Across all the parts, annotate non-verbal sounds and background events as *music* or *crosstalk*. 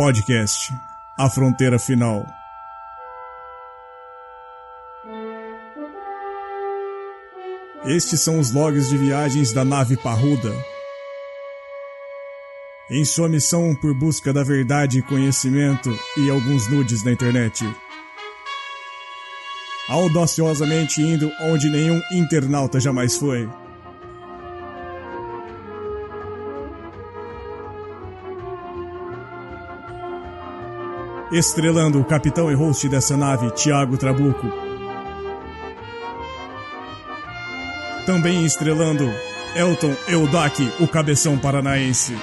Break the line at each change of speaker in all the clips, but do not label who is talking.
Podcast A Fronteira Final. Estes são os logs de viagens da nave Parruda. Em sua missão por busca da verdade e conhecimento e alguns nudes na internet. Audaciosamente indo onde nenhum internauta jamais foi. Estrelando o capitão e host dessa nave, Tiago Trabuco. Também estrelando Elton Eudac, o cabeção paranaense.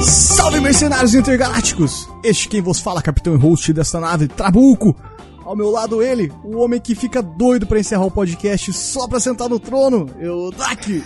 Salve mercenários intergalácticos! Este quem vos fala, capitão e host desta nave, Trabuco. Ao meu lado ele, o homem que fica doido pra encerrar o podcast só pra sentar no trono, Eudac.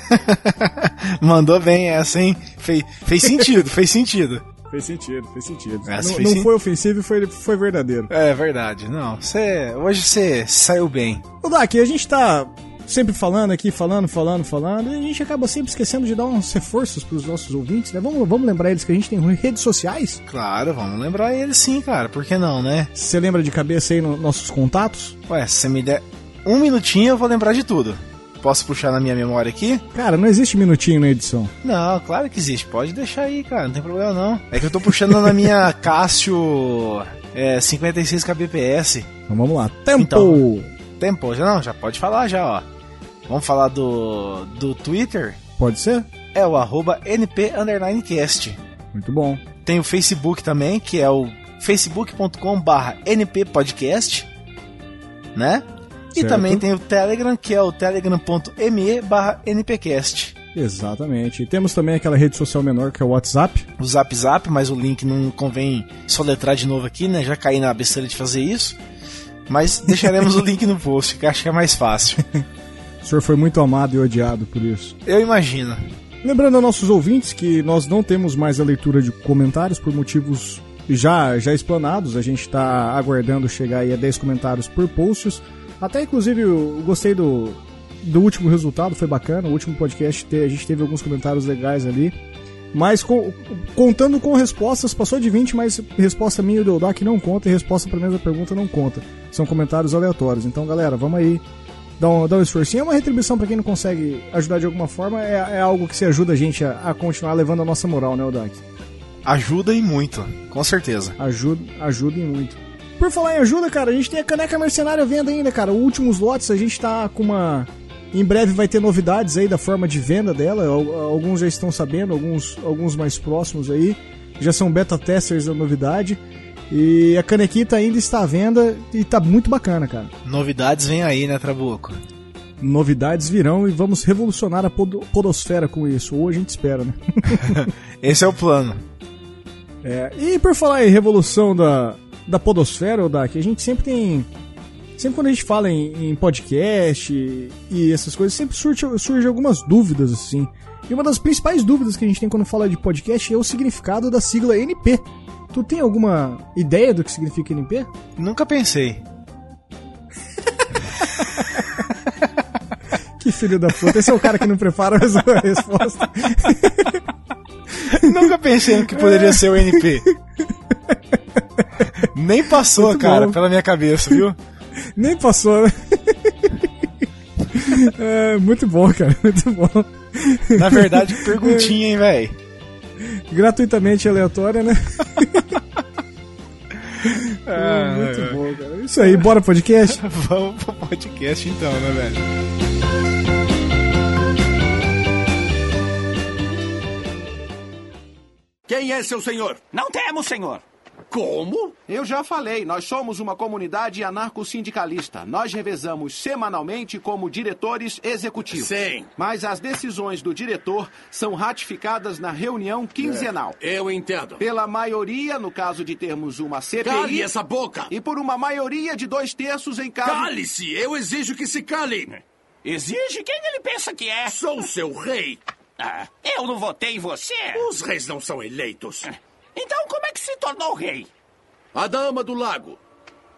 *laughs*
Mandou bem essa, hein? Fez, fez sentido, fez sentido. *laughs*
Fez sentido, fez sentido.
Essa
não
fez
não
sen-
foi ofensivo, foi, foi verdadeiro.
É verdade, não. Cê, hoje você saiu bem.
Ô Dak, a gente tá sempre falando aqui, falando, falando, falando, e a gente acaba sempre esquecendo de dar uns reforços pros nossos ouvintes, né? Vamos, vamos lembrar eles que a gente tem redes sociais.
Claro, vamos lembrar ele sim, cara. Por que não, né?
Você lembra de cabeça aí nos nossos contatos?
Ué, se você me der um minutinho, eu vou lembrar de tudo. Posso puxar na minha memória aqui?
Cara, não existe minutinho na edição.
Não, claro que existe. Pode deixar aí, cara. Não tem problema não. É que eu tô puxando na minha *laughs* Cássio é, 56 kbps.
Então vamos lá. Tempo!
Então. Tempo, já não, já pode falar já, ó. Vamos falar do, do Twitter?
Pode ser?
É o arroba NP underline cast.
Muito bom.
Tem o Facebook também, que é o facebook.com barra nppodcast, né? E
Certo.
também tem o Telegram, que é o telegram.me barra npcast.
Exatamente. E temos também aquela rede social menor que é o WhatsApp.
O Zap Zap, mas o link não convém soletrar de novo aqui, né? Já caí na besteira de fazer isso. Mas deixaremos o link no post, que acho que é mais fácil. *laughs*
O senhor foi muito amado e odiado por isso.
Eu imagino.
Lembrando aos nossos ouvintes que nós não temos mais a leitura de comentários por motivos já, já explanados. A gente está aguardando chegar aí a 10 comentários por posts. Até inclusive eu gostei do, do último resultado, foi bacana. O último podcast a gente teve alguns comentários legais ali. Mas com- contando com respostas, passou de 20, mas resposta minha e do Eldak não conta e resposta para a mesma pergunta não conta. São comentários aleatórios. Então, galera, vamos aí dar um, dar um esforcinho. É uma retribuição para quem não consegue ajudar de alguma forma. É, é algo que se ajuda a gente a, a continuar levando a nossa moral, né, Eldak?
Ajuda e muito, com certeza.
Ajuda, ajudem muito. Por falar em ajuda, cara, a gente tem a caneca mercenária venda ainda, cara. Últimos lotes, a gente tá com uma. Em breve vai ter novidades aí da forma de venda dela. Al- Alguns já estão sabendo, alguns, alguns mais próximos aí. Já são beta testers da novidade. E a canequita ainda está à venda e tá muito bacana, cara.
Novidades vem aí, né, Trabuco?
Novidades virão e vamos revolucionar a pod- podosfera com isso. Ou a gente espera, né? *laughs*
Esse é o plano.
É, e por falar em revolução da, da podosfera, Odak, a gente sempre tem. Sempre quando a gente fala em, em podcast e, e essas coisas, sempre surge, surge algumas dúvidas, assim. E uma das principais dúvidas que a gente tem quando fala de podcast é o significado da sigla NP. Tu tem alguma ideia do que significa NP?
Nunca pensei. *laughs*
Que filho da puta, esse é o cara que não prepara uma resposta. *laughs*
Nunca pensei no que poderia ser o NP. Nem passou,
Muito
cara,
bom.
pela minha cabeça, viu? *laughs*
Nem passou, né? É, muito bom, cara, muito bom.
Na verdade, perguntinha, hein, velho?
Gratuitamente aleatória, né? *laughs*
Ah,
Muito bom, cara. Isso aí, bora podcast? *laughs*
Vamos pro podcast então, né, velho?
Quem é seu senhor?
Não temos, senhor.
Como?
Eu já falei, nós somos uma comunidade anarco-sindicalista. Nós revezamos semanalmente como diretores executivos.
Sim.
Mas as decisões do diretor são ratificadas na reunião quinzenal.
Eu entendo.
Pela maioria, no caso de termos uma CPI.
Cale essa boca!
E por uma maioria de dois terços em caso.
Cale-se! Eu exijo que se cale!
Exige quem ele pensa que é.
Sou seu rei!
Ah, eu não votei em você.
Os reis não são eleitos.
Então como é que se tornou rei?
A dama do lago.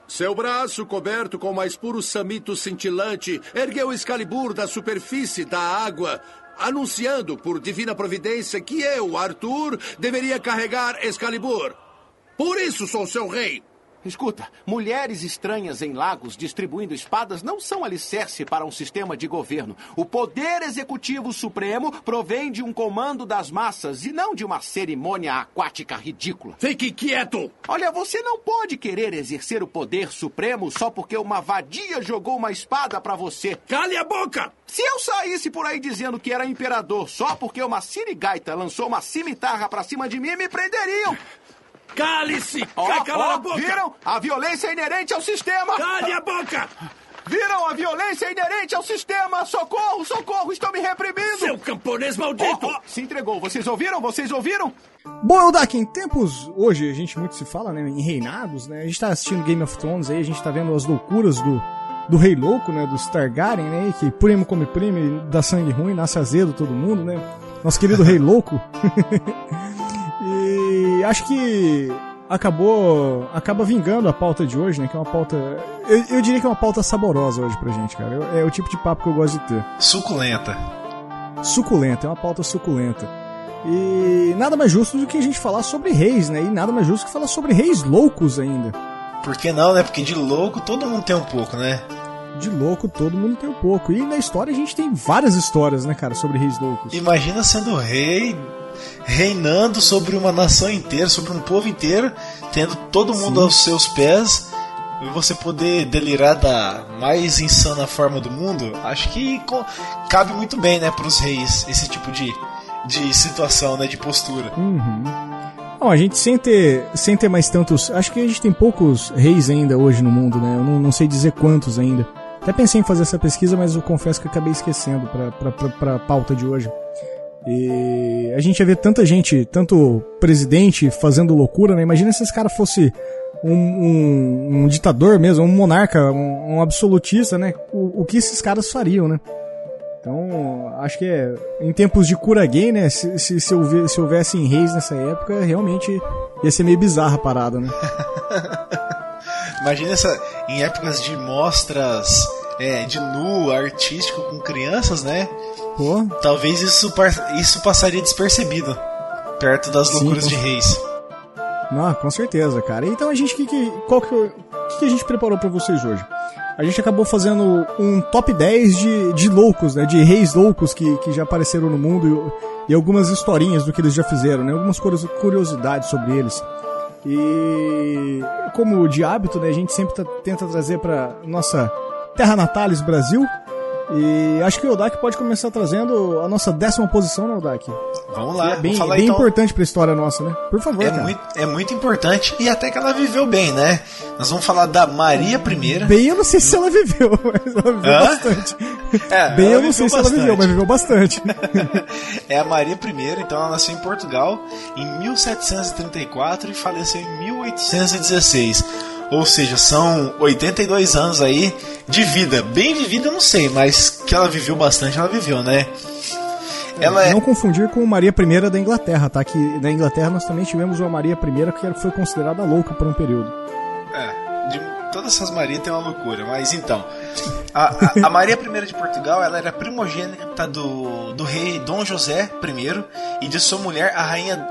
Seu braço, coberto com mais puro samito cintilante, ergueu Excalibur da superfície da água, anunciando por divina providência que eu, Arthur, deveria carregar Excalibur. Por isso sou seu rei.
Escuta, mulheres estranhas em lagos distribuindo espadas não são alicerce para um sistema de governo. O poder executivo supremo provém de um comando das massas e não de uma cerimônia aquática ridícula.
Fique quieto!
Olha, você não pode querer exercer o poder supremo só porque uma vadia jogou uma espada para você.
Cale a boca!
Se eu saísse por aí dizendo que era imperador só porque uma sirigaita lançou uma cimitarra pra cima de mim, me prenderiam.
Cale-se!
Ó,
Cala
ó,
a boca!
viram? A violência é inerente ao sistema.
Cale a boca!
Viram? A violência é inerente ao sistema. Socorro, socorro, estão me reprimindo.
Seu camponês maldito!
ó, se entregou. Vocês ouviram? Vocês ouviram?
Bom, Eldak, em tempos. Hoje a gente muito se fala, né? Em reinados, né? A gente tá assistindo Game of Thrones aí, a gente tá vendo as loucuras do, do Rei Louco, né? Dos Targaryen, né? Que primo come primo, dá sangue ruim, nasce azedo todo mundo, né? Nosso querido *laughs* Rei Louco. *laughs* e acho que acabou. acaba vingando a pauta de hoje, né? Que é uma pauta. Eu, eu diria que é uma pauta saborosa hoje pra gente, cara. Eu- é o tipo de papo que eu gosto de ter.
Suculenta.
suculenta, é uma pauta suculenta. E nada mais justo do que a gente falar sobre reis, né? E nada mais justo que falar sobre reis loucos ainda.
Por que não, né? Porque de louco todo mundo tem um pouco, né?
De louco todo mundo tem um pouco. E na história a gente tem várias histórias, né, cara, sobre reis loucos.
Imagina sendo rei, reinando sobre uma nação inteira, sobre um povo inteiro, tendo todo mundo
Sim.
aos seus pés, e você poder delirar da mais insana forma do mundo, acho que cabe muito bem, né, pros reis, esse tipo de, de situação, né, de postura.
Uhum. Bom, a gente sem ter, sem ter mais tantos. Acho que a gente tem poucos reis ainda hoje no mundo, né? Eu não, não sei dizer quantos ainda. Até pensei em fazer essa pesquisa, mas eu confesso que acabei esquecendo pra, pra pauta de hoje. E a gente ia ver tanta gente, tanto presidente fazendo loucura, né? Imagina se esse cara fosse um, um, um ditador mesmo, um monarca, um, um absolutista, né? O, o que esses caras fariam, né? Então, acho que é, em tempos de cura gay, né? Se, se, se, houve- se houvessem reis nessa época, realmente ia ser meio bizarra a parada, né? *laughs*
Imagina essa, em épocas de mostras é, de nu artístico com crianças, né?
Pô,
Talvez isso, isso passaria despercebido perto das
Sim,
loucuras
com-
de reis.
não, com certeza, cara. Então a gente, que, que, qual que, que, que a gente preparou pra vocês hoje? A gente acabou fazendo um top 10 de, de loucos, né? De reis loucos que, que já apareceram no mundo e, e algumas historinhas do que eles já fizeram, né? Algumas curios- curiosidades sobre eles. E como de hábito, né, a gente sempre tá- tenta trazer pra nossa terra natalis Brasil. E acho que o Odak pode começar trazendo a nossa décima posição, né, Odak?
Vamos lá,
é bem,
falar
bem
então.
importante pra história nossa, né? Por favor,
É
cara.
muito, é muito importante e até que ela viveu bem, né? Nós vamos falar da Maria I.
Bem, eu não sei se ela viveu, *laughs* mas ela viveu
Hã?
bastante.
É,
Bem, eu não sei
viveu
se ela viveu, mas
bastante.
viveu bastante. *laughs*
É a Maria I, então ela nasceu em Portugal em 1734 e faleceu em 1816. Ou seja, são 82 anos aí de vida. Bem vivida, não sei, mas que ela viveu bastante, ela viveu, né? Ela é.
Não confundir com Maria I da Inglaterra, tá? Que na Inglaterra nós também tivemos uma Maria I que foi considerada louca por um período.
É, de todas essas Marias tem uma loucura, mas então. A, a- a Maria I de Portugal ela era primogênita do, do rei Dom José I e de sua mulher, a rainha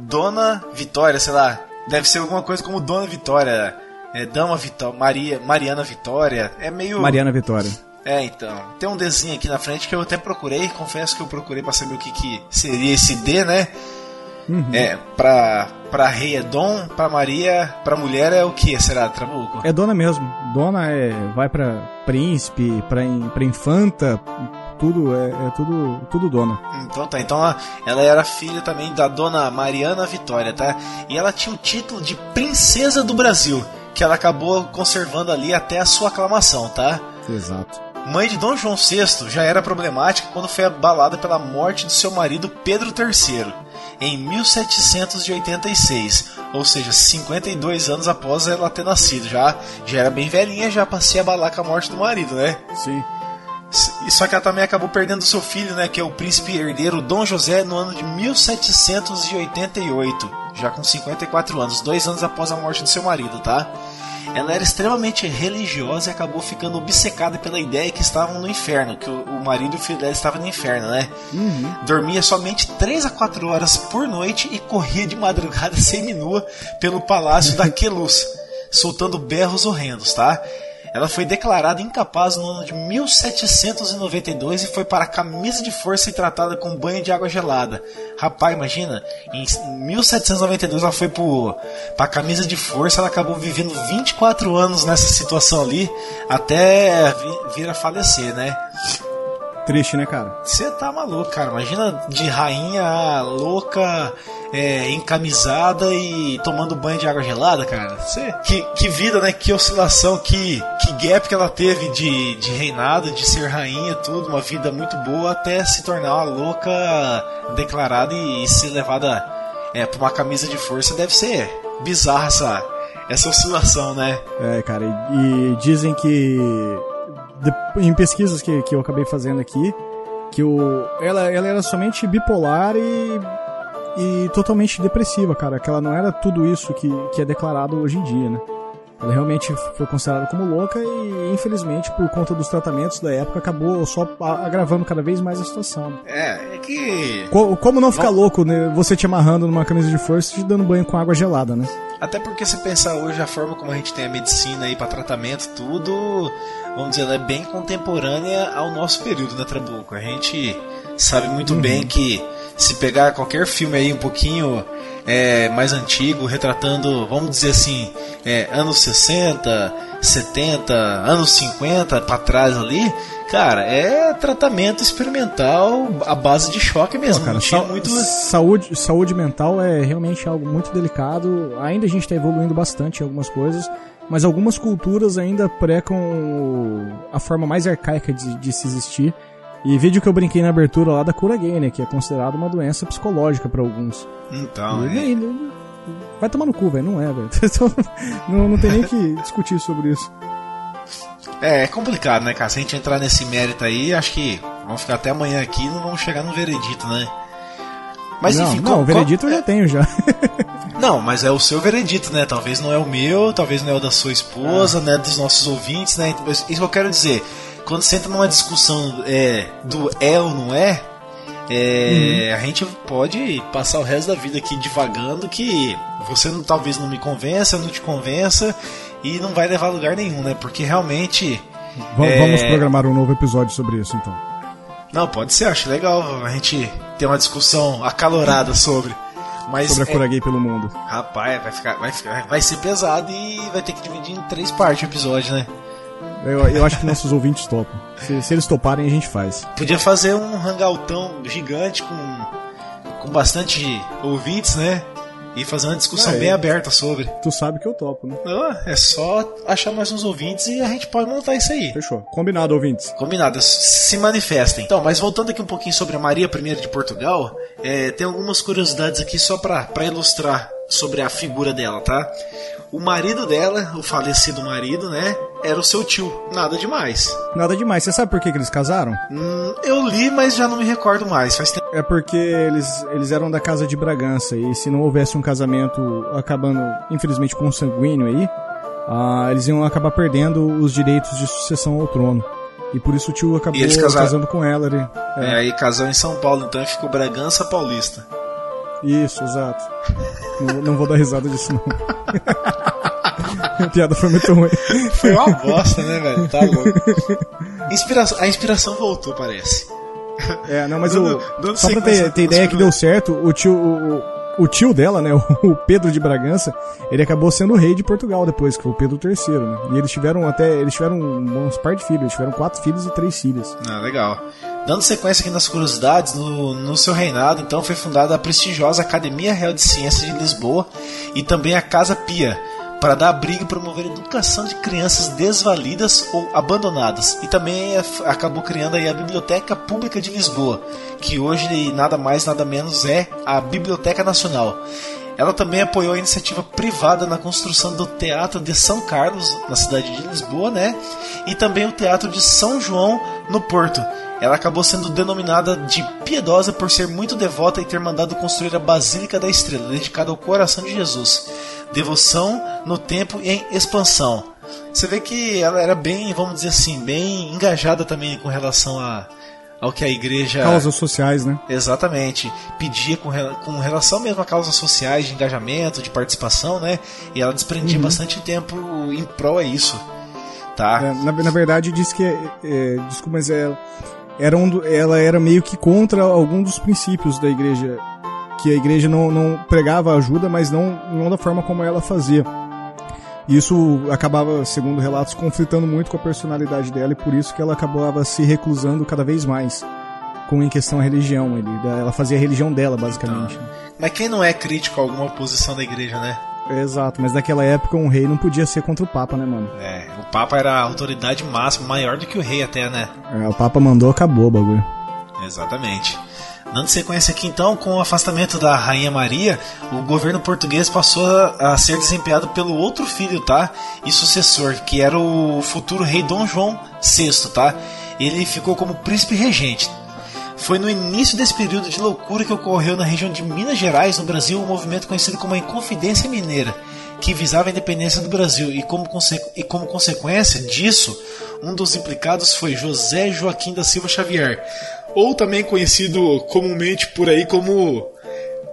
Dona Vitória, sei lá. Deve ser alguma coisa como Dona Vitória, é, Dama Vitória, Maria, Mariana Vitória. É meio.
Mariana Vitória.
É, então. Tem um Dzinho aqui na frente que eu até procurei, confesso que eu procurei pra saber o que, que seria esse D, né? É, pra, pra rei é Dom, pra Maria, pra mulher é o que? Será, Trabuco?
É dona mesmo. Dona é vai pra príncipe, pra, in- pra infanta, tudo é, é tudo tudo dona.
Então tá, então ela, ela era filha também da dona Mariana Vitória, tá? E ela tinha o título de Princesa do Brasil, que ela acabou conservando ali até a sua aclamação, tá?
Exato.
Mãe de Dom João VI já era problemática quando foi abalada pela morte do seu marido Pedro III, em 1786, ou seja, 52 anos após ela ter nascido. Já, já era bem velhinha já pra se abalar com a morte do marido, né?
Sim.
Só que ela também acabou perdendo seu filho, né? Que é o príncipe herdeiro Dom José no ano de 1788, já com 54 anos, dois anos após a morte do seu marido, tá? Ela era extremamente religiosa e acabou ficando obcecada pela ideia que estavam no inferno, que o, marido e o filho dela estavam no inferno, né? Uhum. Dormia somente 3 a 4 horas por noite e corria de madrugada *laughs* seminua pelo palácio da Queluz, soltando berros horrendos, tá? Ela foi declarada incapaz no ano de 1792 e foi para a camisa de força e tratada com banho de água gelada. Rapaz, imagina, em 1792 ela foi para a camisa de força, ela acabou vivendo 24 anos nessa situação ali até vir a falecer, né?
Triste, né, cara?
Você tá maluco, cara. Imagina de rainha louca, é, encamisada e tomando banho de água gelada, cara. Cê, que, que vida, né? Que oscilação, que, que gap que ela teve de, de reinado, de ser rainha, tudo. Uma vida muito boa até se tornar uma louca declarada e, e ser levada é, pra uma camisa de força. Deve ser bizarra essa, essa oscilação, né?
É, cara. E, e dizem que em pesquisas que, que eu acabei fazendo aqui, que o, ela, ela era somente bipolar e, e totalmente depressiva, cara. Que ela não era tudo isso que, que é declarado hoje em dia, né? Ela realmente foi considerada como louca e, infelizmente, por conta dos tratamentos da época, acabou só agravando cada vez mais a situação.
É, é que.
Co como não ficar louco, né? Você te amarrando numa camisa de força e te dando banho com água gelada, né?
Até porque se pensar hoje a forma como a gente tem a medicina aí para tratamento, tudo, vamos dizer, ela é bem contemporânea ao nosso período, né, Trabuco? A gente sabe muito uhum. bem que se pegar qualquer filme aí um pouquinho é, mais antigo, retratando, vamos dizer assim, é, anos 60, 70, anos 50 para trás ali, cara, é tratamento experimental à base de choque mesmo. Cara,
sa muito... saúde, saúde mental é realmente algo muito delicado. Ainda a gente está evoluindo bastante em algumas coisas, mas algumas culturas ainda precam a forma mais arcaica de, de se existir. E vídeo que eu brinquei na abertura lá da cura gay, né? Que é considerado uma doença psicológica para alguns.
Então,
e, é. vai tomar no cu, velho. Não é, velho. *laughs* Então, não, não tem nem que discutir sobre isso.
É, é complicado, né, cara? Se a gente entrar nesse mérito aí, acho que vamos ficar até amanhã aqui e não vamos chegar no veredito, né?
Mas não, enfim, não, qual, o veredito qual... eu já tenho já. *laughs*
não, mas é o seu veredito, né? Talvez não é o meu, talvez não é o da sua esposa, ah. né? Dos nossos ouvintes, né? Isso que eu quero dizer quando você entra numa discussão é, do é ou não é, é uhum. a gente pode passar o resto da vida aqui divagando que você não, talvez não me convença, não te convença e não vai levar a lugar nenhum, né? Porque realmente.
É... Vamos programar um novo episódio sobre isso então.
Não, pode ser, acho legal a gente ter uma discussão acalorada sobre. Mas,
sobre a cura é... gay pelo mundo.
Rapaz, vai, ficar, vai, ficar, vai ser pesado e vai ter que dividir em três partes o episódio, né?
Eu, eu acho que nossos ouvintes topam. Se, se, eles toparem, a gente faz.
Podia fazer um hangoutão gigante com, com bastante ouvintes, né? E fazer uma discussão é, bem aberta sobre.
Tu sabe que eu topo, né?
É só achar mais uns ouvintes e a gente pode montar isso aí.
Fechou. Combinado, ouvintes.
Combinado. Se manifestem. Então, mas voltando aqui um pouquinho sobre a Maria I de Portugal, é, tem algumas curiosidades aqui só para ilustrar sobre a figura dela, tá? O marido dela, o falecido marido, né? Era o seu tio. Nada demais.
Nada demais. Você sabe por que, que eles casaram?
Hum, eu li, mas já não me recordo mais. Faz tempo.
É porque eles, eles eram da casa de Bragança. E se não houvesse um casamento acabando, infelizmente, com sanguíneo aí, ah, eles iam acabar perdendo os direitos de sucessão ao trono. E por isso o tio acabou casando com ela. Ele,
é. é, aí casou em São Paulo, então ficou Bragança Paulista.
Isso, exato. não, não vou dar risada disso, não. *laughs* a piada foi muito ruim. *laughs*
Foi uma *laughs* bosta, né, velho? Tá louco. Inspiração, a inspiração voltou, parece.
É, não, mas dando, o, dando só pra ter, ter ideia que deu certo, o tio, o, o tio dela, né, *laughs* o Pedro de Bragança, ele acabou sendo rei de Portugal depois, que foi o Pedro III, né? E eles tiveram até, eles tiveram uns par de filhos, eles tiveram quatro filhos e três filhas.
Ah, legal. Dando sequência aqui nas curiosidades, no, no seu reinado, então, foi fundada a prestigiosa Academia Real de Ciências de Lisboa e também a Casa Pia, para dar abrigo e promover a educação de crianças desvalidas ou abandonadas. E também acabou criando a Biblioteca Pública de Lisboa, que hoje nada mais nada menos é a Biblioteca Nacional. Ela também apoiou a iniciativa privada na construção do Teatro de São Carlos, na cidade de Lisboa, né? E também o Teatro de São João, no Porto. Ela acabou sendo denominada de piedosa por ser muito devota e ter mandado construir a Basílica da Estrela, dedicada ao coração de Jesus. Devoção no tempo e em expansão. Você vê que ela era bem, vamos dizer assim, bem engajada também com relação a ao que a igreja.
Causas sociais, né?
Exatamente. Pedia com, com relação mesmo a causas sociais, de engajamento, de participação, né? E ela desprendia uhum. bastante tempo em prol a isso. Tá?
É, na, na, verdade, diz que. É, desculpa, mas ela, era um, ela era meio que contra algum dos princípios da igreja. Que a igreja não, não pregava ajuda, mas não, não da forma como ela fazia. Isso acabava, segundo relatos, conflitando muito com a personalidade dela e por isso que ela acabava se reclusando cada vez mais com em questão a religião. Ele, ela fazia a religião dela, basicamente. Então,
mas quem não é crítico a alguma posição da igreja, né?
Exato, mas naquela época um rei não podia ser contra o Papa, né, mano?
É, o Papa era a autoridade máxima, maior do que o rei até, né?
É, o Papa mandou, acabou o bagulho.
Exatamente. Dando sequência aqui então, com o afastamento da Rainha Maria, o governo português passou a ser desempenhado pelo outro filho, tá? E sucessor, que era o futuro rei Dom João VI, tá? Ele ficou como príncipe regente. Foi no início desse período de loucura que ocorreu na região de Minas Gerais, no Brasil, um movimento conhecido como a Inconfidência Mineira, que visava a independência do Brasil e como, e como consequência disso, um dos implicados foi José Joaquim da Silva Xavier, ou também conhecido comumente por aí como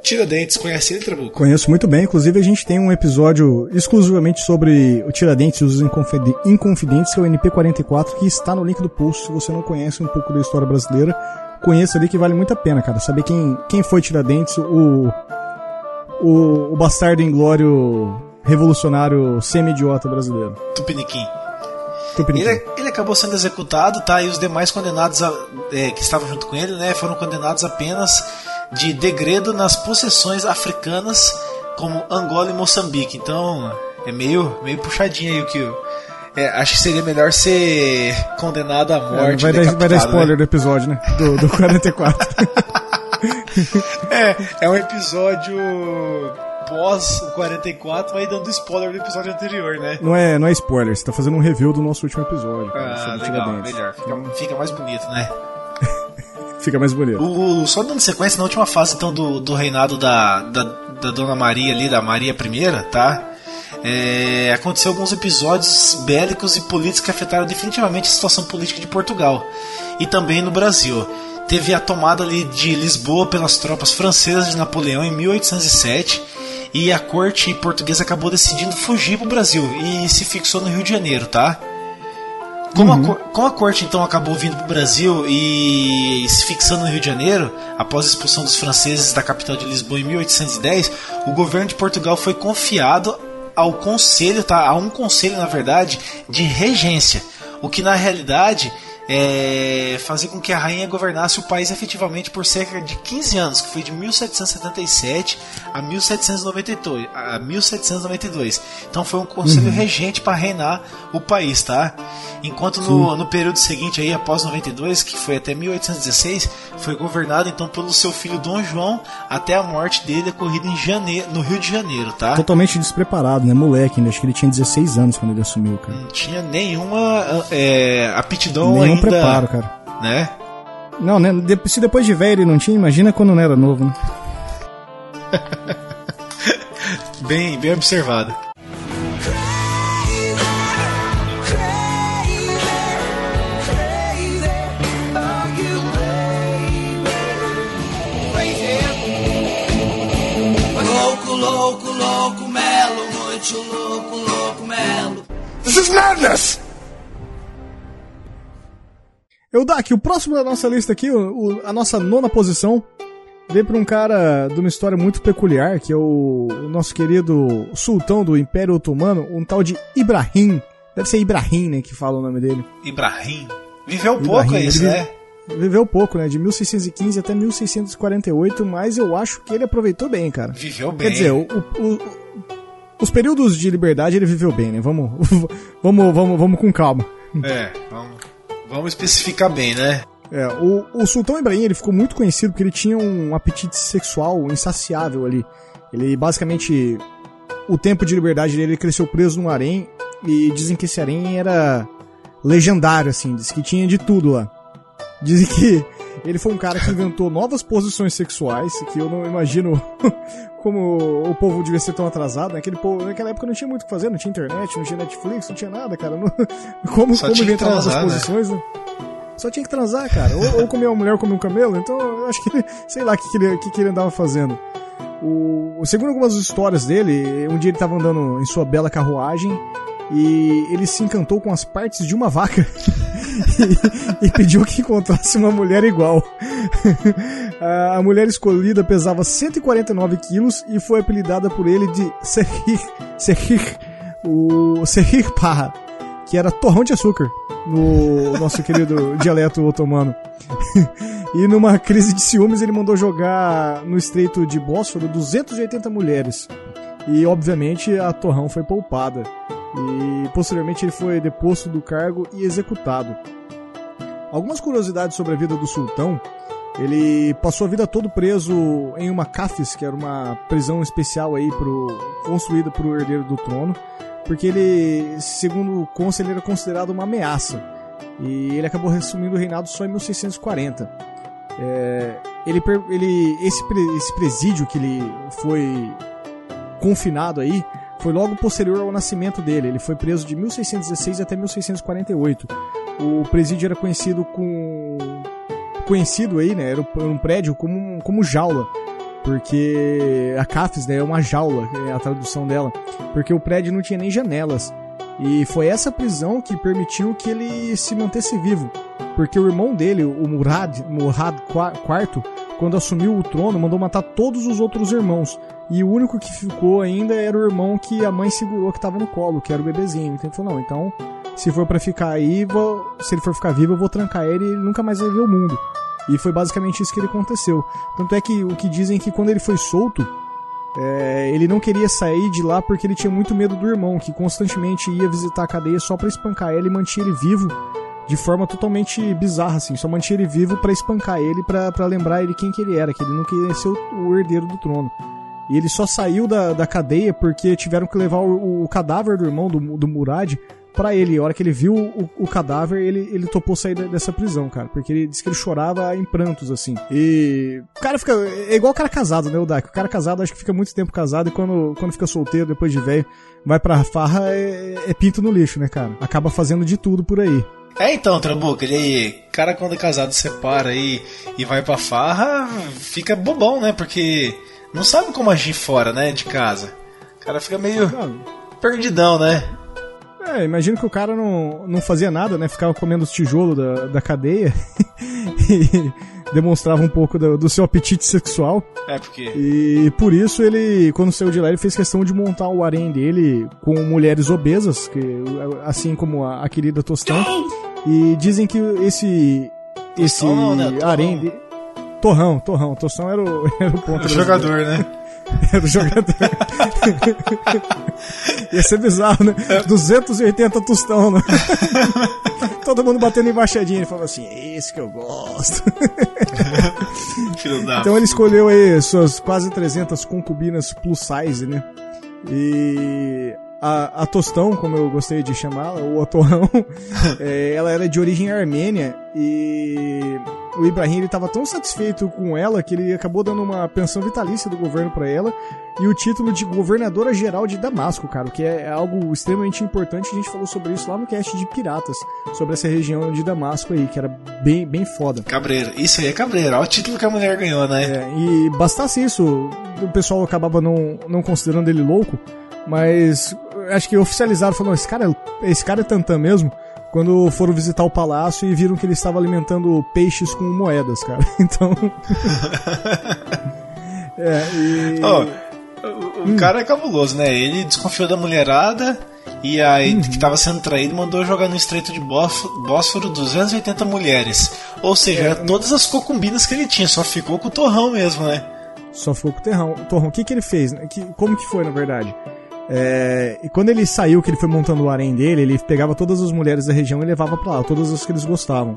Tiradentes. Conhece ele, Trabuco?
Conheço muito bem, inclusive a gente tem um episódio exclusivamente sobre o Tiradentes e os Inconfidentes, que é o NP44, que está no link do post. Se você não conhece um pouco da história brasileira, conheça ali que vale muito a pena, cara. Saber quem, quem foi Tiradentes, o, o, o bastardo inglório revolucionário semi-idiota brasileiro.
Tupiniquim. Ele, ele, acabou sendo executado, tá? E os demais condenados a, é, que estavam junto com ele, né, foram condenados apenas de degredo nas possessões africanas, como Angola e Moçambique. Então é meio, meio puxadinho aí o que eu. É, acho que seria melhor ser condenado à é, morte.
É, vai, dar, vai dar spoiler né? do episódio, né? Do, do 44. *laughs*
é, é um episódio pós o 44 vai dando spoiler do episódio anterior, né?
Não é, não é spoiler, você tá fazendo um review do nosso último episódio.
Cara, ah, legal, melhor. Fica, fica, mais bonito, né? *laughs*
fica mais bonito.
O, só dando sequência na última fase, então, do, do reinado da, da, da Dona Maria ali, da Maria I, tá? É, aconteceu alguns episódios bélicos e políticos que afetaram definitivamente a situação política de Portugal e também no Brasil. Teve a tomada ali de Lisboa pelas tropas francesas de Napoleão em 1807 e a corte portuguesa acabou decidindo fugir para o Brasil e se fixou no Rio de Janeiro, tá? Como, uhum. a, como a corte então acabou vindo para o Brasil e se fixando no Rio de Janeiro, após a expulsão dos franceses da capital de Lisboa em 1810, o governo de Portugal foi confiado ao conselho, tá? A um conselho, na verdade, de regência, o que na realidade é, fazer com que a rainha governasse o país efetivamente por cerca de 15 anos, que foi de 1777 a 1792. A 1792. Então foi um conselho uhum. regente para reinar o país, tá? Enquanto no, no, período seguinte, aí, após 92, que foi até 1816, foi governado então pelo seu filho Dom João até a morte dele ocorrida em janeiro, no Rio de Janeiro, tá?
Totalmente despreparado, né? Moleque, né? acho que ele tinha 16 anos quando ele assumiu, cara.
Não tinha nenhuma é, aptidão Nenhum ainda,
preparo, cara.
Né?
Não, né? Se depois de velho ele não tinha, imagina quando não era novo, né? *laughs*
bem, bem observado.
This is madness! Eudak, o próximo da nossa lista aqui, o, o, a nossa nona posição, veio para um cara de uma história muito peculiar, que é o, o, nosso querido sultão do Império Otomano, um tal de Ibrahim. Deve ser Ibrahim, né, que fala o nome dele.
Ibrahim. Viveu Ibrahim, pouco é isso, né?
Viveu pouco, né? De 1615 até 1648, mas eu acho que ele aproveitou bem, cara.
Viveu bem.
Quer dizer, o, o, os períodos de liberdade ele viveu bem, né? Vamos, *laughs* vamos, vamos, vamos com calma.
É, vamos, vamos especificar bem, né?
É, o, o Sultão Ibrahim ele ficou muito conhecido porque ele tinha um apetite sexual insaciável ali. Ele basicamente. O tempo de liberdade dele ele cresceu preso num harém. E dizem que esse harém era legendário, assim. Diz que tinha de tudo lá. Dizem que ele foi um cara que inventou novas posições sexuais, que eu não imagino *laughs* como o povo devia ser tão atrasado. Naquele povo, naquela época não tinha muito o que fazer, não tinha internet, não tinha Netflix, não tinha nada, cara. *laughs* Não, como
Só
como inventar novas
né?
posições, né? Só tinha que transar, cara. Ou, ou comer uma mulher ou comer um camelo. Então, eu acho que, *laughs* sei lá o que, que, ele, que, que ele andava fazendo. O, segundo algumas histórias dele, um dia ele estava andando em sua bela carruagem e ele se encantou com as partes de uma vaca *laughs* e, e pediu que encontrasse uma mulher igual. *laughs* A- mulher escolhida pesava 149 quilos e foi apelidada por ele de Serhir, Serhir, o Serhir Parra, que era torrão de açúcar no nosso querido *laughs* dialeto otomano. E numa crise de ciúmes ele mandou jogar no estreito de Bósforo 280 mulheres. E obviamente a Torrão foi poupada. E posteriormente ele foi deposto do cargo e executado. Algumas curiosidades sobre a vida do sultão. Ele passou a vida todo preso em uma cafes, que era uma prisão especial aí pro, construída para o herdeiro do trono, porque ele, segundo consta, ele era considerado uma ameaça. E ele acabou resumindo o reinado só em 1640. É, ele, ele esse, esse presídio que ele foi confinado aí foi logo posterior ao nascimento dele. Ele foi preso de 1616 até 1648. O presídio era conhecido com conhecido aí, né? Era um prédio como, como jaula. Porque a CAFES né, é uma jaula, é a tradução dela. Porque o prédio não tinha nem janelas. E foi essa prisão que permitiu que ele se mantesse vivo. Porque o irmão dele, o Murad, Murad IV, quando assumiu o trono, mandou matar todos os outros irmãos. E o único que ficou ainda era o irmão que a mãe segurou que estava no colo, que era o bebezinho. Então ele falou: não, então se for pra ficar aí, vou- se ele for ficar vivo, eu vou trancar ele e ele nunca mais vai ver o mundo. E foi basicamente isso que ele aconteceu. Tanto é que o que dizem é que quando ele foi solto, é, ele não queria sair de lá porque ele tinha muito medo do irmão, que constantemente ia visitar a cadeia só pra espancar ele e mantinha ele vivo de forma totalmente bizarra, assim. Só mantinha ele vivo pra espancar ele, pra lembrar ele quem que ele era, que ele não queria ser o, o herdeiro do trono. E ele só saiu da, da cadeia porque tiveram que levar o, o cadáver do irmão, do, do Murad, pra ele. A hora que ele viu o, o cadáver, ele, ele topou sair dessa prisão, cara. Porque ele disse que ele chorava em prantos, assim. E o cara fica. É igual o cara casado, né, o Dak? O cara casado acho que fica muito tempo casado e quando, quando fica solteiro, depois de velho, vai pra farra, é, é pinto no lixo, né, cara? Acaba fazendo de tudo por aí.
É então, Trabuca, ele, cara quando é casado separa aí e vai pra farra, fica bobão, né? Porque não sabe como agir fora, né, de casa. O cara fica meio perdidão, né?
É, imagino que o cara não, não fazia nada, né? Ficava comendo os tijolos da, da cadeia *laughs* e demonstrava um pouco do, do seu apetite sexual.
É porque
E por isso ele, quando saiu de lá, ele fez questão de montar o harém dele com mulheres obesas, que, assim como a, a querida Tostão. E dizem que esse. Esse
né?
Harém. Torrão, Torrão. Tostão era o, *laughs* era o ponto.
o jogador, né? *laughs*
Era o jogador. *laughs* Ia ser bizarro, né? 280 tostão, né? Todo mundo batendo embaixadinha. Ele falou assim: é esse que eu gosto. Então ele escolheu aí suas quase 300 concubinas plus size, né? E a, a Tostão, como eu gostei de chamá-la, ou a Torrão, é, ela era de origem armênia e o Ibrahim ele estava tão satisfeito com ela que ele acabou dando uma pensão vitalícia do governo para ela e o título de governadora geral de Damasco, cara, o que é algo extremamente importante. A gente falou sobre isso lá no cast de Piratas, sobre essa região de Damasco aí, que era bem, bem foda.
Cabreiro. Isso aí é cabreiro. Olha o título que a mulher ganhou, né?
É, e bastasse isso, o pessoal acabava não, não considerando ele louco, mas acho que oficializaram, falando, esse cara, é- esse cara é tantã mesmo, quando foram visitar o palácio e viram que ele estava alimentando peixes com moedas, cara. *laughs* Então... *laughs* é, e...
Ó, o, o cara é cabuloso, né? Ele desconfiou da mulherada e aí que tava sendo traído mandou jogar no estreito de Bósforo, Bósforo 280 mulheres. Ou seja, eram todas as concubinas que ele tinha, só ficou com o torrão mesmo, né?
Só ficou com o Torrão. O Torrão, o que que ele fez? Que, como que foi, na verdade? É, e quando ele saiu, que ele foi montando o harém dele, ele pegava todas as mulheres da região e levava pra lá, todas as que eles gostavam.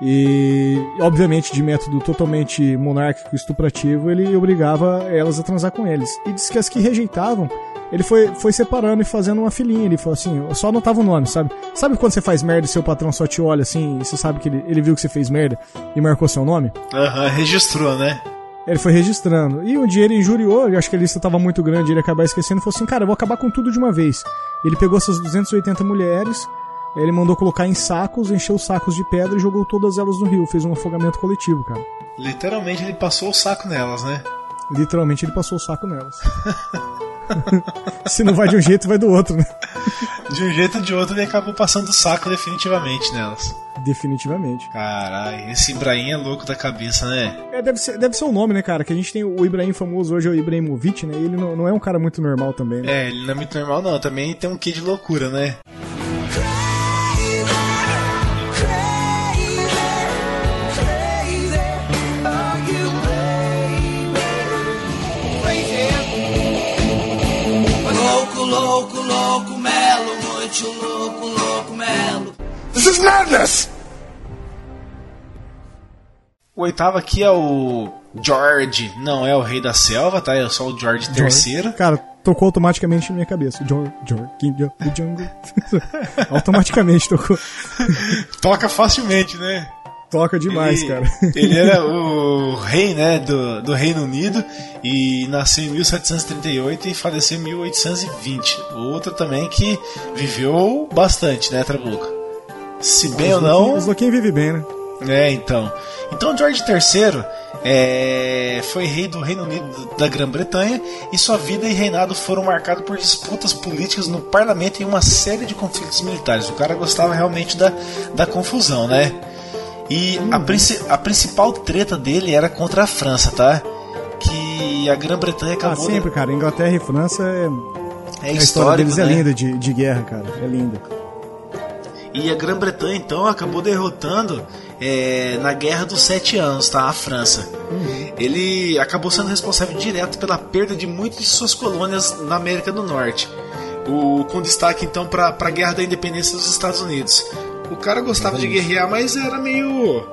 E, obviamente, de método totalmente monárquico e estuprativo, ele obrigava elas a transar com eles. E disse que as que rejeitavam, ele foi, foi separando e fazendo uma filinha. Ele falou assim, só anotava o nome, sabe? Sabe quando você faz merda e seu patrão só te olha assim e você sabe que ele, ele viu que você fez merda e marcou seu nome?
Aham, registrou, né?
Ele foi registrando. E um dia ele injuriou, eu acho que a lista tava muito grande, ele ia acabar esquecendo e falou assim: Cara, eu vou acabar com tudo de uma vez. Ele pegou essas 280 mulheres, ele mandou colocar em sacos, encheu os sacos de pedra e jogou todas elas no rio. Fez um afogamento coletivo, cara.
Literalmente ele passou o saco nelas, né?
Literalmente ele passou o saco nelas. *laughs* *laughs* Se não vai de um jeito, vai do outro, né?
De um jeito ou de outro, ele acabou passando o saco definitivamente nelas.
Definitivamente.
Caralho, esse Ibrahim é louco da cabeça, né?
É, deve ser, deve ser o nome, né, cara? Que a gente tem o Ibrahim famoso hoje, é o Ibrahimovic, né? E ele não, não é um cara muito normal também, né?
É, ele não é muito normal, não. Também tem um quê de loucura, né?
Muito louco, louco, melo.
This is madness!
O oitavo aqui é o George, não é o rei da selva, tá? É só o George III.
Cara, tocou automaticamente na minha cabeça. George, George, King of the Jungle. *laughs* automaticamente tocou. *laughs*
Toca facilmente, né?
Toca demais,
ele,
cara.
Ele era *laughs* o rei, né, do, do Reino Unido e nasceu em 1738 e faleceu em 1820. Outro também que viveu bastante, né, Trabuco? Se bem ou não.
Os louquinhos vivem bem, né?
É, então. Então George III é, foi rei do Reino Unido da Grã-Bretanha e sua vida e reinado foram marcados por disputas políticas no parlamento e uma série de conflitos militares. O cara gostava realmente da, da confusão, né? E a, princi a principal treta dele era contra a França, tá? Que a Grã-Bretanha
Ah,
acabou.
sempre, cara. Inglaterra e França é.
é
a história deles
né?
é linda de, de guerra, cara. É linda.
E a Grã-Bretanha então acabou derrotando é, na Guerra dos Sete Anos, tá? A França. Ele acabou sendo responsável direto pela perda de muitas de suas colônias na América do Norte. O, com destaque então para a Guerra da Independência dos Estados Unidos. O cara gostava de guerrear, mas era meio.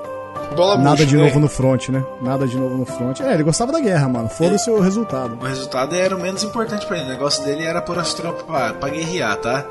Bola
Nada
murcha,
de
né?
novo no front, né? Nada de novo no front. É, ele gostava da guerra, mano. Foda-se o resultado.
O resultado era o menos importante para ele. O negócio dele era pôr as tropas pra, pra guerrear, tá?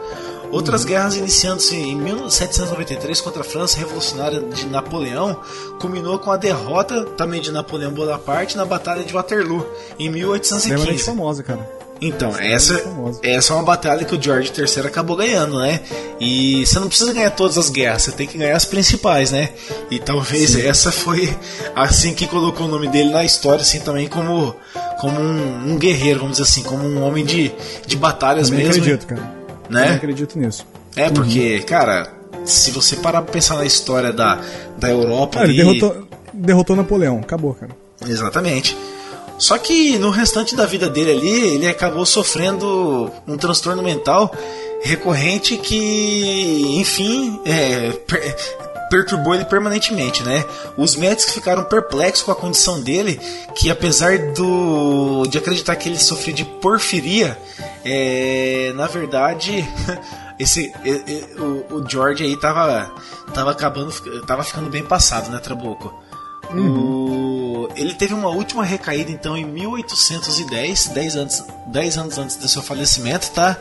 Outras guerras iniciando-se em 1793 contra a França revolucionária de Napoleão, culminou com a derrota também de Napoleão Bonaparte na Batalha de Waterloo em
Extremamente
1815.
famosa, cara.
Então, essa,
famosa.
essa é uma batalha que o George III acabou ganhando, né? E você não precisa ganhar todas as guerras, você tem que ganhar as principais, né? E talvez essa foi assim que colocou o nome dele na história, assim, também como, como um, um guerreiro, vamos dizer assim, como um homem de, de batalhas
Também
mesmo.
acredito, cara.
Né?
Também acredito nisso.
É, porque, cara, se você parar pra pensar na história da, da Europa.
Ah, ele
ali-
derrotou, derrotou Napoleão. Acabou, cara.
Exatamente. Só que no restante da vida dele ali, ele acabou sofrendo um transtorno mental recorrente que, enfim, é, per- perturbou ele permanentemente, né? Os médicos ficaram perplexos com a condição dele, que apesar do de acreditar que ele sofria de porfiria, é, na verdade, *laughs* esse é, o, o George aí tava tava acabando, tava ficando bem passado, né, Trabuco? O- Ele teve uma última recaída então em 1810, 10 anos, 10 anos antes do seu falecimento, tá?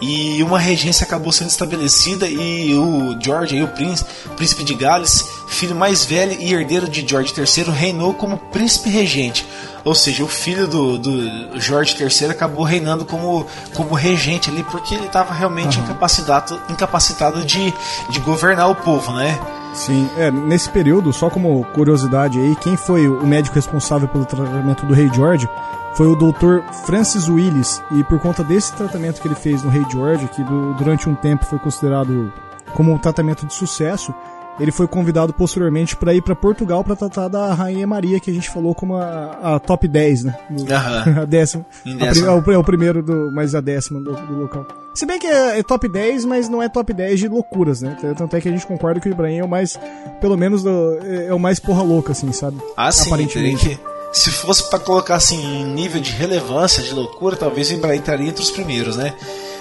E uma regência acabou sendo estabelecida e o George, aí, o príncipe, príncipe de Gales, filho mais velho e herdeiro de George III, reinou como príncipe regente. Ou seja, o filho do, do George III acabou reinando como, como regente ali porque ele estava realmente incapacitado, incapacitado de, de governar o povo, né?
Sim, é, nesse período, só como curiosidade aí, quem foi o médico responsável pelo tratamento do Rei George foi o Dr. Francis Willis, e por conta desse tratamento que ele fez no Rei George, que du- durante um tempo foi considerado como um tratamento de sucesso, ele foi convidado posteriormente para ir para Portugal para tratar da Rainha Maria, que a gente falou como a, a top 10, né? Do- *laughs* a décima. A
décima.
prim- é, o, é o primeiro, do, mas a décima do, do local. Se bem que é, é top 10, mas não é top 10 de loucuras, né? Tanto é que a gente concorda que o Ibrahim é o mais, pelo menos, do- é é o mais porra louca, assim, sabe?
Ah, sim,
Aparentemente.
se fosse pra colocar assim em nível de relevância, de loucura, talvez o Ibrahim estaria entre os primeiros, né?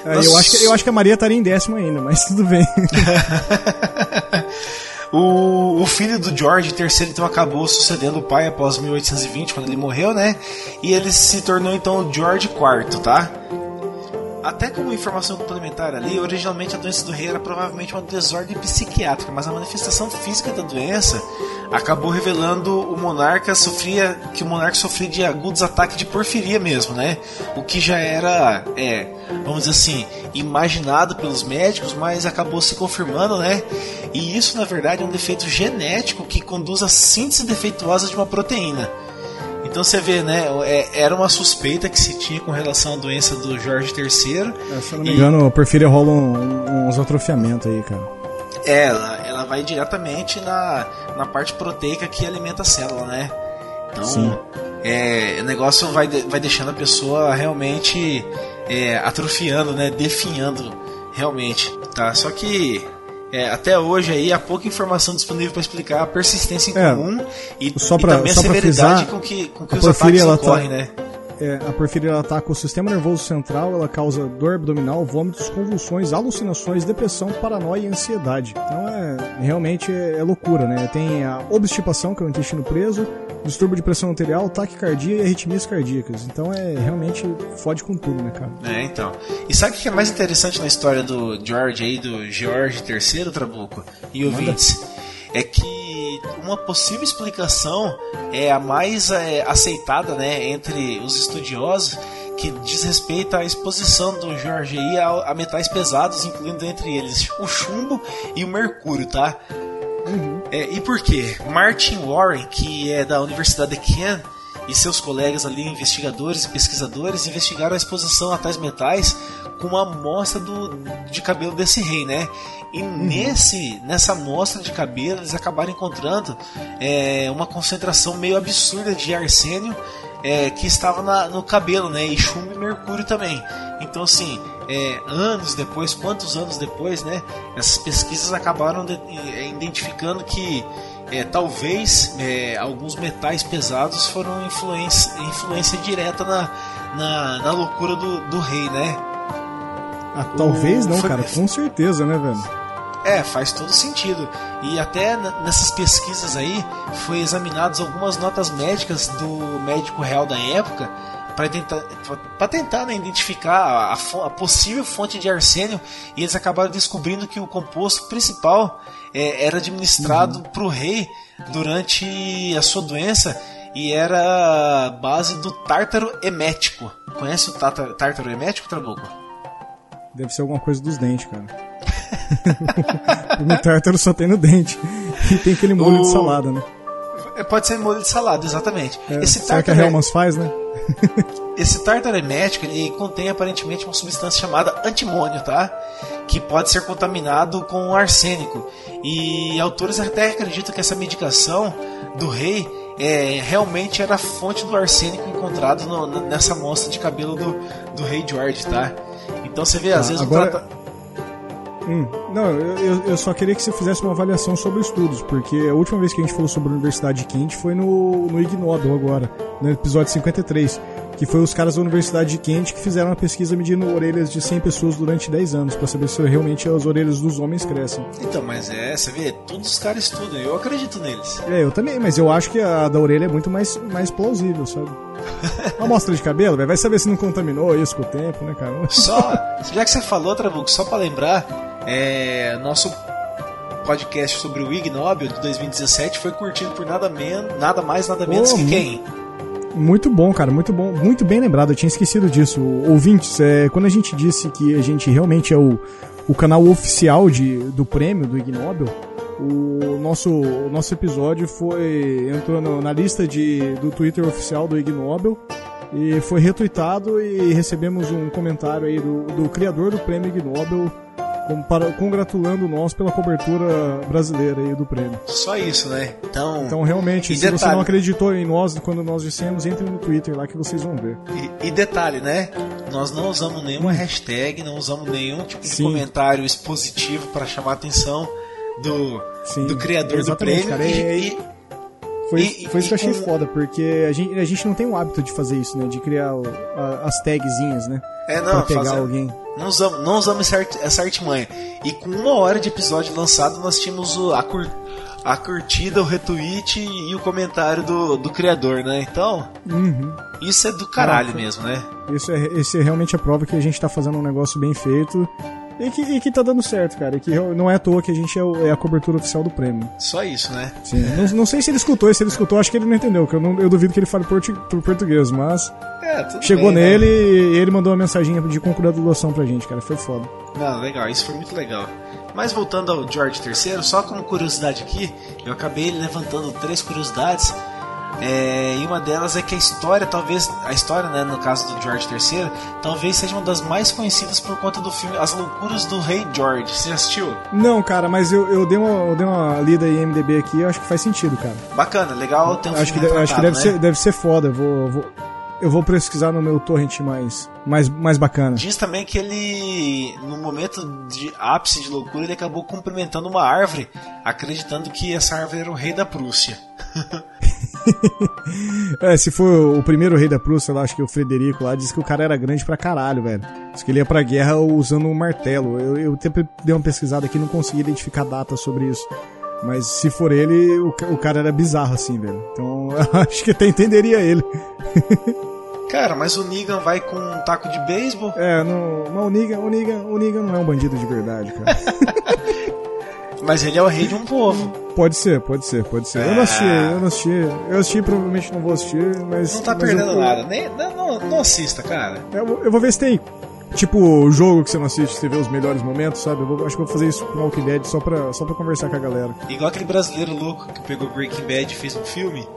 É,
Nós-
eu, acho que, eu acho que a Maria estaria em décimo ainda, mas tudo bem. *laughs*
O, o filho do George III então acabou sucedendo o pai após 1820, quando ele morreu, né? E ele se tornou então George IV, tá? Até como informação complementar ali, originalmente a doença do rei era provavelmente uma desordem psiquiátrica, mas a manifestação física da doença acabou revelando o monarca sofria que o monarca sofria de agudos ataques de porfiria mesmo, né? O que já era, é, vamos dizer assim, imaginado pelos médicos, mas acabou se confirmando, né? E isso na verdade é um defeito genético que conduz à síntese defeituosa de uma proteína. Então você vê, né? é- Era uma suspeita que se tinha com relação à doença do Jorge III.
É, se eu não me
E-
engano, a porfíria rola um- uns atrofiamentos aí, cara.
É, ela, ela vai diretamente na, na parte proteica que alimenta a célula, né? Então,
Sim.
é, o negócio vai, vai deixando a pessoa realmente é, atrofiando, né? Definhando realmente, tá? Só que é, até hoje aí há pouca informação disponível para explicar a persistência em
É,
comum e,
só
e
pra-
também a
só pra
severidade
frisar,
com que, com
a
que os ataques
tá-
ocorrem, né?
É, a porfíria ataca o sistema nervoso central, ela causa dor abdominal, vômitos, convulsões, alucinações, depressão, paranoia e ansiedade. Então é realmente é, é loucura, né? Tem a obstipação, que é o intestino preso, distúrbio de pressão arterial, taquicardia e arritmias cardíacas. Então é realmente fode com tudo, né, cara?
É, então. E sabe o que é mais interessante na história do George aí, do George III, Trabuco? E ouvintes? É que uma possível explicação é a mais é, aceitada, né, entre os estudiosos, que diz respeito à exposição do George aí a, a metais pesados, incluindo entre eles o chumbo e o mercúrio, tá? É, e por quê? Martin Warren, que é da Universidade de Kent, e seus colegas ali, investigadores e pesquisadores, investigaram a exposição a tais metais com uma amostra do, de cabelo desse rei, né? E nesse, nessa amostra de cabelo eles acabaram encontrando é, uma concentração meio absurda de arsênio é, que estava na- no cabelo, né? E chumbo e mercúrio também. Então, assim, é, anos depois, quantos anos depois, né? Essas pesquisas acabaram de- é, identificando que é, talvez é, alguns metais pesados foram influência, influência direta na, na, na loucura do, do rei, né?
Ah, talvez não,
foi-
cara, com certeza, né, velho?
É, faz todo sentido. E até nessas pesquisas aí foi examinadas algumas notas médicas do médico real da época para tentar, pra tentar né, identificar a, a possível fonte de arsênio e eles acabaram descobrindo que o composto principal é, era administrado para o rei durante a sua doença e era base do tártaro emético. Conhece o tártaro, tártaro emético, Trabuco?
Deve ser alguma coisa dos dentes, cara. *laughs* o tártaro só tem no dente. E tem aquele molho de
O-
salada, né?
É, Pode ser molho de salada, exatamente.
É,
Esse
será que a
tártaro,
Hellmann's faz, né? *laughs*
esse tártaro emético ele contém aparentemente uma substância chamada antimônio, tá? Que pode ser contaminado com arsênico. E autores até acreditam que essa medicação do rei é, realmente era a fonte do arsênico encontrado no- nessa amostra de cabelo do, do rei George, tá? Então você vê, às
Tá,
vezes
agora-
o trata...
Hum, não, eu, eu- só queria que você fizesse uma avaliação sobre estudos, porque a última vez que a gente falou sobre a Universidade de Kent foi no, no Ig Nobel agora, no episódio 53, que foi os caras da Universidade de Kent que fizeram uma pesquisa medindo orelhas de 100 pessoas durante 10 anos, pra saber se realmente as orelhas dos homens crescem.
Então, mas é, você vê, todos os caras estudam, eu acredito neles.
É, eu também, mas eu acho que a da orelha é muito mais, mais plausível, sabe? *laughs* Uma amostra de cabelo, vai saber se não contaminou isso com o tempo, né, cara?
Só, já que você falou, Trabuco, só pra lembrar, é, nosso podcast sobre o Ig Nobel de 2017 foi curtido por nada, men nada mais, nada menos
Pô,
que quem?
Muito bom, cara, muito bom, muito bem lembrado, eu tinha esquecido disso. Ouvintes, é, quando a gente disse que a gente realmente é o, o canal oficial de, do prêmio do Ig Nobel, o nosso, o nosso episódio foi entrou no- na lista de, do Twitter oficial do Ig Nobel e foi retweetado e recebemos um comentário aí do, do criador do prêmio Ig Nobel para- congratulando nós pela cobertura brasileira aí do prêmio.
Só isso, né? Então,
Então, realmente,
E
se você
detalhe-
não acreditou em nós quando nós dissemos, entre no Twitter lá que vocês vão ver.
e, e detalhe, né? Nós não usamos nenhuma hashtag, não usamos nenhum tipo de
Sim.
comentário expositivo para chamar a atenção do,
Sim,
do criador do prêmio.
cara.
e-
É-
e-
Foi,
E-
foi isso que eu
e
achei
com-
foda, porque a gente, a gente não tem o hábito de fazer isso, né? De criar o- a- as tagzinhas, né?
É,
pra
não,
pegar
fazer-
alguém.
Não usamos, não usamos essa, art- essa artimanha. E com uma hora de episódio lançado, nós tínhamos a, cur- a curtida, o retweet e o comentário do, do criador, né? Então,
Uhum.
isso é do caralho
Nossa.
mesmo, né?
Isso é, esse é realmente a prova que a gente tá fazendo um negócio bem feito e que, e que tá dando certo, cara. E que não é à toa que a gente é, é a cobertura oficial do prêmio.
Só isso, né?
Sim. não, não sei se ele escutou, se ele escutou, acho que ele não entendeu, que eu, não- eu duvido que ele fale portu, por português, mas
É, tudo
chegou
bem, né?
nele e ele mandou uma mensaginha de congratulação pra gente, cara. Foi foda.
Não, legal, isso foi muito legal. Mas voltando ao George III, só como curiosidade aqui, eu acabei levantando três curiosidades. É, e uma delas é que a história, talvez, a história, né, no caso do George III, talvez seja uma das mais conhecidas por conta do filme As Loucuras do Rei George. Você já assistiu?
Não, cara, mas eu, eu, dei, uma, eu dei uma lida em MDB aqui eu acho que faz sentido, cara.
Bacana, legal ter um
acho que, de- acho que deve,
retratado,
ser, deve ser foda. Eu vou, vou- eu vou pesquisar no meu torrent mais, mais, mais bacana.
Diz também que ele, no momento de ápice de loucura, ele acabou cumprimentando uma árvore, acreditando que essa árvore era o rei da Prússia. *laughs* *laughs*
É, se for o primeiro rei da Prússia, lá, acho que o Frederico lá, diz que o cara era grande pra caralho, velho. Diz que ele ia pra guerra usando um martelo. Eu, eu até dei uma pesquisada aqui e não consegui identificar data sobre isso. Mas se for ele, o, o cara era bizarro assim, velho. Então *laughs* acho que até entenderia ele. *laughs*
Cara, mas o Negan vai com um taco de beisebol?
É, não, mas o Negan, o, Negan, o Negan não é um bandido de verdade, cara.
Mas ele é o rei de um povo.
Pode ser, pode ser, pode ser. Eu não assisti, eu não assisti. Eu assisti, provavelmente não vou assistir, mas.
Não tá
mas
perdendo
eu,
nada. Nem, não, não, assista, cara.
Eu, vou- eu vou ver se tem. Tipo, o jogo que você não assiste, você vê os melhores momentos, sabe? Eu vou- acho que eu vou fazer isso com Walking Dead só pra, só pra conversar com a galera. *laughs*
Igual aquele brasileiro louco que pegou Breaking Bad e fez um filme.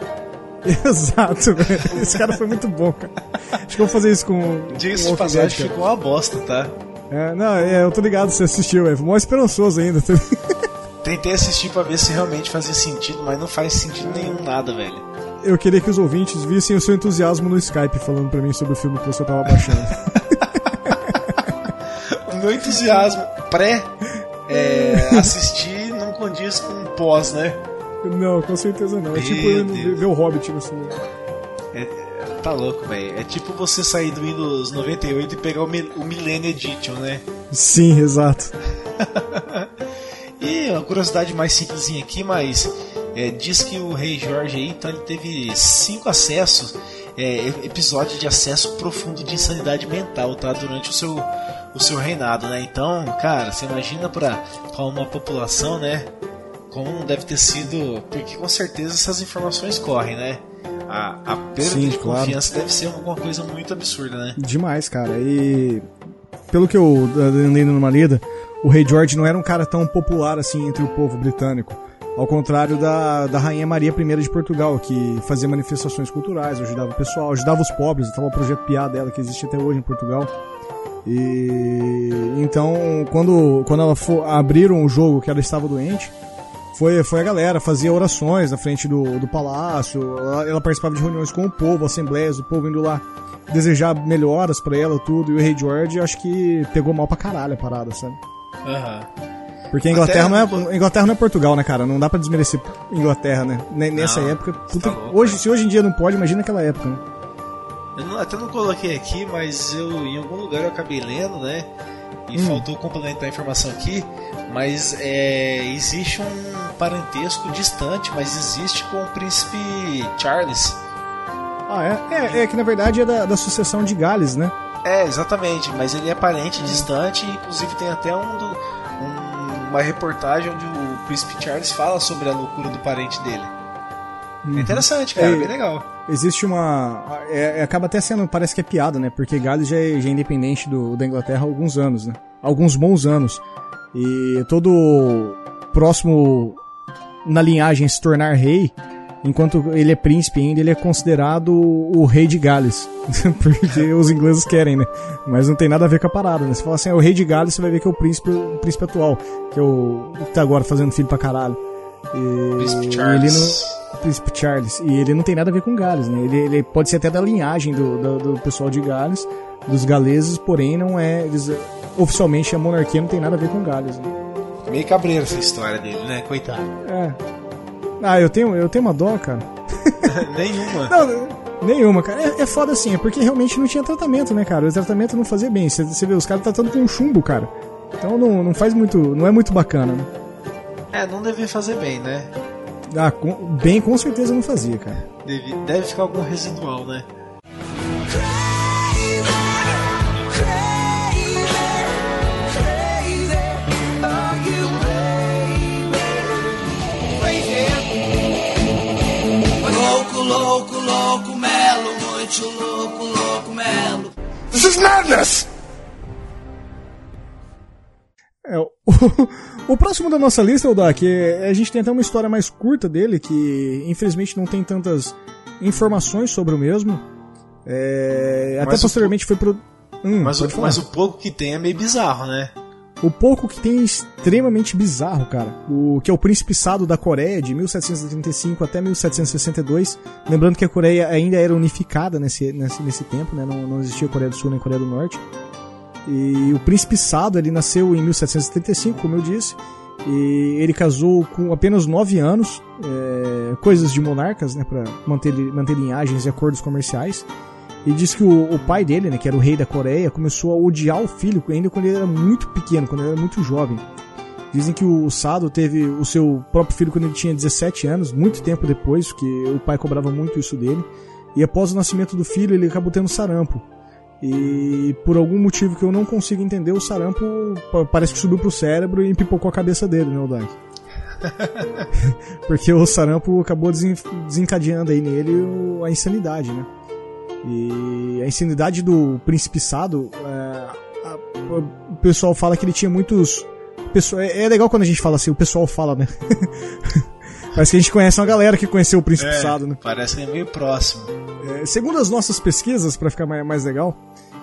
Exato, velho. Esse cara foi muito bom, cara. Acho que eu vou fazer isso com.
Diga-se de passagem, ficou uma bosta, tá?
É, não, é, eu tô ligado, você assistiu, é mó esperançoso ainda. tá
Tentei assistir pra ver se realmente fazia sentido, mas não faz sentido nenhum nada, velho.
Eu queria que os ouvintes vissem o seu entusiasmo no Skype falando pra mim sobre o filme que você tava baixando. *laughs*
O meu entusiasmo pré é, assistir não condiz com pós, né?
não, com certeza não. É
Meu
tipo eu indo
Deus.
ver, o Hobbit no cinema.
É, é, tá louco, velho. É tipo você sair do Windows 98 e pegar o, o Millennium Edition, né?
Sim, exato. *laughs*
Uma curiosidade mais simplesinha aqui, mas é, diz que o rei Jorge aí, então ele teve cinco acessos, é, episódios de acesso profundo de insanidade mental, tá? Durante o seu, o seu reinado, né? Então, cara, você imagina pra uma população, né? Como deve ter sido. Porque com certeza essas informações correm, né? A, a perda
Sim,
de
claro.
confiança deve ser alguma coisa muito absurda, né?
Demais, cara. E pelo que eu andei numa lida, o Rei George não era um cara tão popular assim entre o povo britânico. Ao contrário da, da Rainha Maria I de Portugal, que fazia manifestações culturais, ajudava o pessoal, ajudava os pobres, estava o projeto Piá dela, que existe até hoje em Portugal. E então, quando, quando ela for, abriram o jogo que ela estava doente, foi, foi a galera, fazia orações na frente do, do palácio, ela, ela participava de reuniões com o povo, assembleias, o povo indo lá desejar melhoras pra ela, tudo, e o Rei George acho que pegou mal pra caralho a parada, sabe?
Aham.
Porque a Inglaterra,
Até-
não é, Inglaterra não é Portugal, né, cara? Não dá pra desmerecer Inglaterra, né? Ne- Nessa
Não,
época.
tá
puta-
louco,
hoje,
velho.
se hoje em dia não pode, imagina aquela época, né?
Eu não- até não coloquei aqui, mas eu em algum lugar eu acabei lendo, né? E
Hum.
faltou complementar a informação aqui, mas é, existe um parentesco distante, mas existe com o príncipe Charles.
Ah, é? É, é que na verdade é da, da sucessão de Gales, né?
É, exatamente, mas ele é parente distante, inclusive tem até um, do- um- uma reportagem onde o príncipe Charles fala sobre a loucura do parente dele. É interessante, cara,
É,
bem legal.
Existe uma. é- é- acaba até sendo. Parece que é piada, né? Porque Gales já é, já é independente do, da Inglaterra há alguns anos, né? Alguns bons anos. E todo próximo na linhagem se tornar rei, enquanto ele é príncipe ainda, ele é considerado o rei de Gales. *laughs* Porque os ingleses querem, né? Mas não tem nada a ver com a parada, né? Se falar assim, é o rei de Gales, você vai ver que é o príncipe, o príncipe atual, que é o que tá agora fazendo filho pra caralho. E
Príncipe Charles.
não, Príncipe Charles. E ele não tem nada a ver com Gales, né? Ele, ele pode ser até da linhagem do, do, do pessoal de Gales, dos galeses, porém não é. Eles, oficialmente a monarquia não tem nada a ver com Gales. Né?
Meio cabreiro essa história dele, né? Coitado.
É. Ah, eu tenho, eu tenho uma dó, cara. *laughs*
Nenhuma.
Não, nenhuma, cara. É, é foda assim, é porque realmente não tinha tratamento, né, cara? O tratamento não fazia bem. Você, vê, os caras tratando com chumbo, cara. Então não, não faz muito. Não é muito bacana, né?
É, não devia fazer bem, né?
Ah, com, bem com certeza não fazia, cara.
Deve, deve ficar algum residual, né?
Louco, louco, melo, muito louco, louco, melo.
This is madness!
É, o, *laughs* o próximo da nossa lista, Odak, é, a gente tem até uma história mais curta dele, que infelizmente não tem tantas informações sobre o mesmo. É, até
Mas o
posteriormente foi pro. Hum,
Mas, o, mas o pouco que tem é meio bizarro, né?
O pouco que tem é extremamente bizarro, cara. O que é o Príncipe Sado da Coreia, de 1735 até 1762. Lembrando que a Coreia ainda era unificada nesse, nesse, nesse tempo, né? Não, não existia Coreia do Sul nem Coreia do Norte. E o Príncipe Sado, ele nasceu em 1775, como eu disse. E ele casou com apenas 9 anos, é, coisas de monarcas, né? Pra manter, manter linhagens e acordos comerciais. E diz que o, o pai dele, né, que era o rei da Coreia, começou a odiar o filho ainda quando ele era muito pequeno, quando ele era muito jovem. Dizem que o Sado teve o seu próprio filho quando ele tinha 17 anos, muito tempo depois, que o pai cobrava muito isso dele. E após o nascimento do filho, ele acabou tendo sarampo. E por algum motivo que eu não consigo entender, o sarampo pa- parece que subiu pro cérebro e pipocou a cabeça dele, né, Odak? *laughs* Porque o sarampo acabou desen- desencadeando aí nele o- a insanidade, né? E a insanidade do Príncipe Sado, é, a- o pessoal fala que ele tinha muitos. pessoa- É, é legal quando a gente fala assim, o pessoal fala, né? *laughs* Parece que a gente conhece uma galera que conheceu o Príncipe Sado, né?
Parece que é meio próximo.
É, segundo as nossas pesquisas, pra ficar mais, mais legal,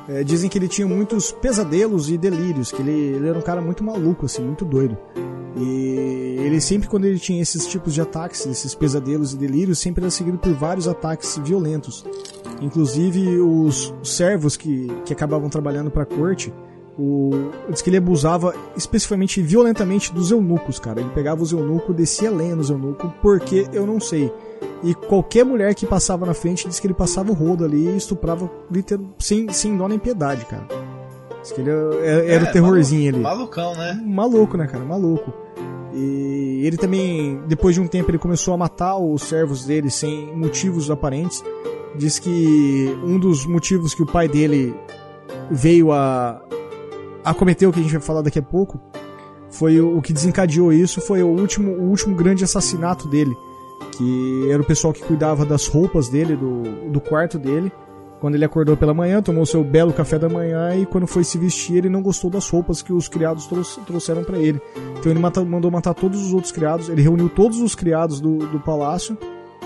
é, dizem que ele tinha muitos pesadelos e delírios, que ele, ele era um cara muito maluco, assim, muito doido. E ele sempre, quando ele tinha esses tipos de ataques, esses pesadelos e delírios, sempre era seguido por vários ataques violentos. Inclusive os servos que, que acabavam trabalhando pra corte, o, diz que ele abusava especificamente violentamente dos eunucos, cara. Ele pegava os eunucos, descia lenha nos eunucos, porque eu não sei. E qualquer mulher que passava na frente diz que ele passava o rodo ali e estuprava liter- sem, sem dó nem piedade, cara. Diz que ele era, era o
É,
terrorzinho
malu-
ali.
Malucão, né?
Maluco, né, cara? Maluco. E ele também, depois de um tempo, ele começou a matar os servos dele sem motivos aparentes. Diz que um dos motivos que o pai dele veio a, a cometer o que a gente vai falar daqui a pouco foi o, o que desencadeou isso foi o último, o último grande assassinato dele que era o pessoal que cuidava das roupas dele, do, do quarto dele. Quando ele acordou pela manhã, tomou seu belo café da manhã e quando foi se vestir, ele não gostou das roupas que os criados trou- trouxeram para ele. Então ele mata- mandou matar todos os outros criados, ele reuniu todos os criados do, do palácio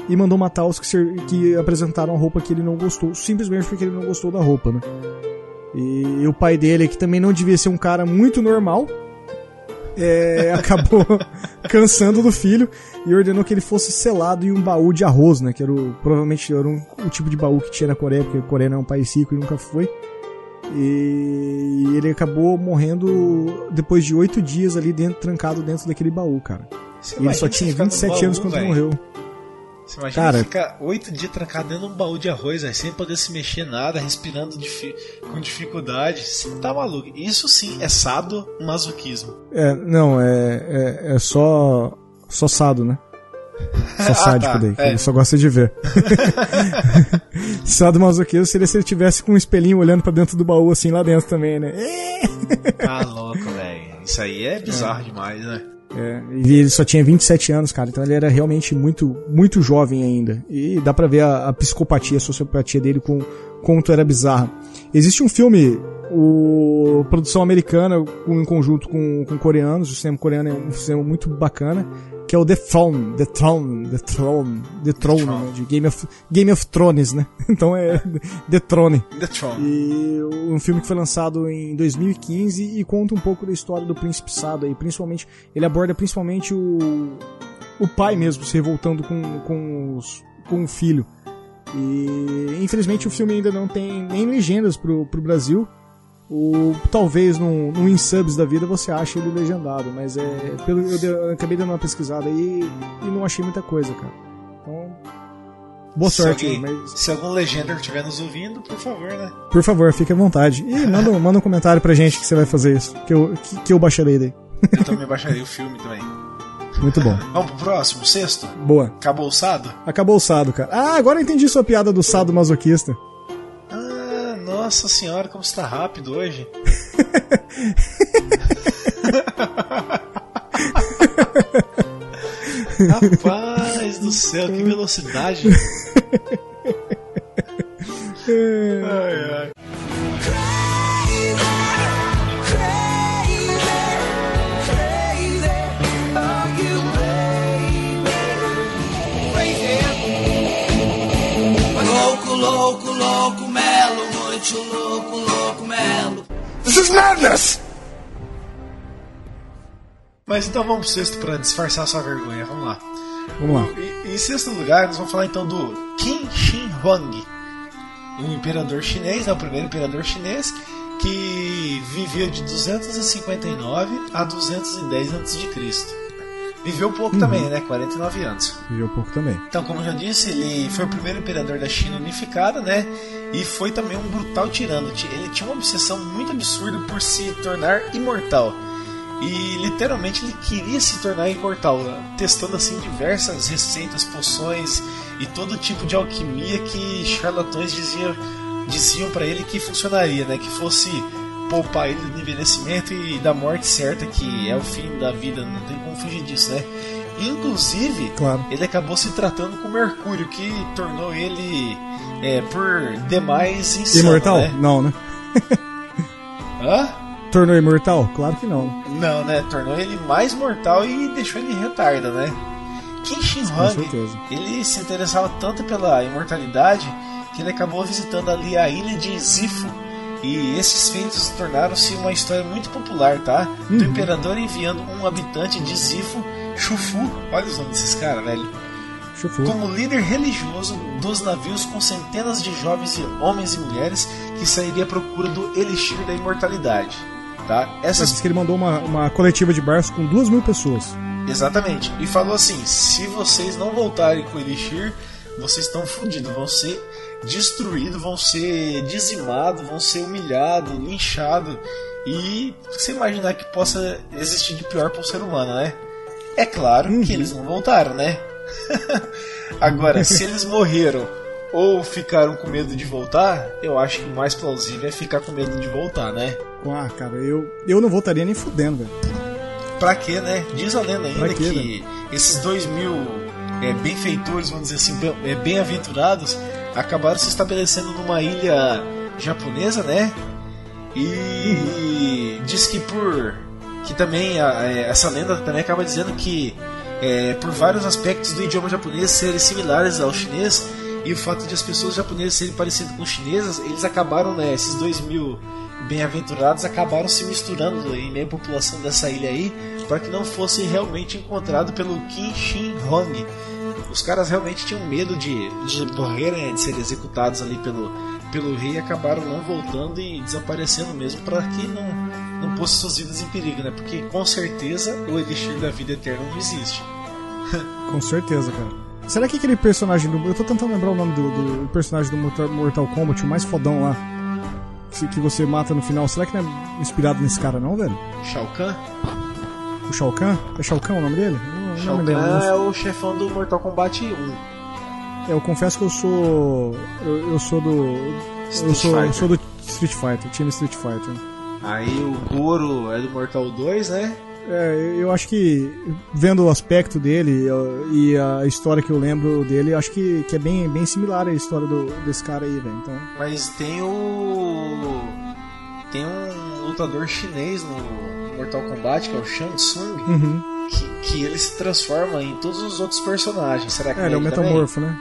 e mandou matar os que, ser- que apresentaram a roupa que ele não gostou, simplesmente porque ele não gostou da roupa, né? E, o pai dele, que também não devia ser um cara muito normal, é, acabou *laughs* cansando do filho e ordenou que ele fosse selado em um baú de arroz, né? Que era o, provavelmente era um, o tipo de baú que tinha na Coreia, porque a Coreia não é um país rico e nunca foi. E ele acabou morrendo depois de oito dias ali dentro, trancado dentro daquele baú, cara.
Você
E ele só tinha
ficar no
27
baú,
anos quando
velho?
morreu.
Você imagina
Cara-
ficar oito dias trancado dentro de um baú de arroz, véio, sem poder se mexer nada, respirando difi- com dificuldade. Você tá maluco. Isso sim é sadomasoquismo.
É, não, é, é, é só. Só sado, né? *laughs* Só
Ah,
sádico
tá,
daí, que
é.
ele só gosta de ver. *laughs* Sado masoquismo seria se ele tivesse com um espelhinho olhando pra dentro do baú, assim, lá dentro também, né?
Tá louco, velho. Isso aí é bizarro demais, né?
É, ele só tinha 27 anos, cara, então ele era realmente muito, muito jovem ainda. E dá pra ver a, a psicopatia, a sociopatia dele com quanto era bizarra. Existe um filme, o produção americana, em conjunto com, com coreanos, o cinema coreano é um cinema muito bacana, que é o The Throne, The Throne, The Throne, The Throne,
Throne.
né, de Game of, Game of Thrones, né? *laughs* Então é The Throne.
The Tron.
E um filme que foi lançado em 2015 e conta um pouco da história do príncipe Sado aí, principalmente ele aborda principalmente o o pai mesmo se revoltando com com, os, com o filho. E infelizmente o filme ainda não tem nem legendas pro, pro Brasil. O, talvez no, no InSubs da vida você ache ele legendado, mas é pelo eu, dei- eu acabei dando uma pesquisada aí e não achei muita coisa, cara. Então, boa
Se
sorte
alguém-
mas
Se algum legender estiver nos ouvindo, por favor, né?
por favor, fique à vontade. E manda, um- manda um comentário pra gente que você vai fazer isso. Que eu, que, que eu baixarei daí.
Eu também baixaria o filme também.
Muito bom.
Vamos pro próximo, sexto?
Boa.
Acabou o sado?
Acabou o sado, cara. Ah, agora eu entendi sua piada do sado masoquista.
Nossa senhora, como você tá rápido hoje. Rapaz do céu, que velocidade. *laughs* ai, ai.
Melo, muito louco, louco, melo.
Mas então vamos pro sexto pra disfarçar sua vergonha. Vamos lá.
Vamos lá.
E, em sexto lugar, nós vamos falar então do Qin Shi Huang, um imperador chinês, né, o primeiro imperador chinês, que viveu de 259 a 210 a.C. Viveu pouco também, né? 49 anos.
Viveu pouco também.
Então, como eu já disse, ele foi o primeiro imperador da China unificada, né? E foi também um brutal tirano. Ele tinha uma obsessão muito absurda por se tornar imortal. E literalmente ele queria se tornar imortal, testando assim diversas receitas, poções e todo tipo de alquimia que charlatões diziam diziam para ele que funcionaria, né? Que fosse poupar ele do envelhecimento e da morte certa, que é o fim da vida, não tem como fugir disso, né? Inclusive,
Claro.
ele acabou se tratando com Mercúrio, que tornou ele, é, por demais, insano,
Imortal?
né?
Não, né?
Hã?
Tornou imortal? Claro que não.
Não, né? Tornou ele mais mortal e deixou ele em retarda, né? Qin Shi Huang,
certeza.
ele se interessava tanto pela imortalidade que ele acabou visitando ali a ilha de Zifo. E esses feitos tornaram-se uma história muito popular, tá? Do imperador enviando um habitante de Zifo, Chufu, olha os nomes desses caras, velho,
Chufu.
como líder religioso dos navios com centenas de jovens e homens e mulheres que sairia à procura do elixir da imortalidade. Tá? Essas
Diz que ele mandou uma, uma coletiva de barcos com duas mil pessoas.
Exatamente. E falou assim: se vocês não voltarem com o Elixir, vocês estão fodidos, vão ser destruídos, vão ser dizimados, vão ser humilhados, linchados. E você imaginar que possa existir de pior para o ser humano, né? É claro que eles não voltaram, né? *laughs* Agora, se eles morreram ou ficaram com medo de voltar, eu acho que o mais plausível é ficar com medo de voltar, né?
Ah, cara, eu, eu não voltaria nem fudendo, velho.
Pra quê, né? Diz a lenda ainda
quê,
que esses dois mil é, benfeitores, vamos dizer assim, bem- é, bem-aventurados, acabaram se estabelecendo numa ilha japonesa, né? E diz que por. que também a- essa lenda também acaba dizendo que é, por vários aspectos do idioma japonês serem similares ao chinês e o fato de as pessoas japonesas serem parecidas com chinesas, eles acabaram, né? Esses dois mil bem-aventurados acabaram se misturando em meio à população dessa ilha aí para que não fosse realmente encontrado pelo Qin Shi Huang. Os caras realmente tinham medo de, de morrer, né, de serem executados ali pelo, pelo rei e acabaram não voltando e desaparecendo mesmo para que não, não pôsse suas vidas em perigo, né? Porque com certeza o Elixir da Vida Eterna não existe. *laughs*
Com certeza, cara. Será que aquele personagem do. Eu tô tentando lembrar o nome do, do personagem do Mortal, Mortal Kombat, o mais fodão lá. Que, que você mata no final. Será que não é inspirado nesse cara, não, velho?
Shao Kahn?
O Shao Kahn? É Shao Kahn o nome dele?
Shao. Kahn é o chefão do Mortal Kombat 1.
É, eu confesso que eu sou. Eu, eu sou do. Eu sou, eu sou do Street Fighter, time Street Fighter.
Aí o Goro é do Mortal 2, né?
É, eu acho que, vendo o aspecto dele e a história que eu lembro dele, eu acho que, que é bem, bem similar à história do, desse cara aí, velho. Então,
Mas tem o. Tem um lutador chinês no Mortal Kombat, que é o Shang Tsung,
uhum.
Que, que ele se transforma em todos os outros personagens. Será que
É, ele é um
ele também?
metamorfo, né?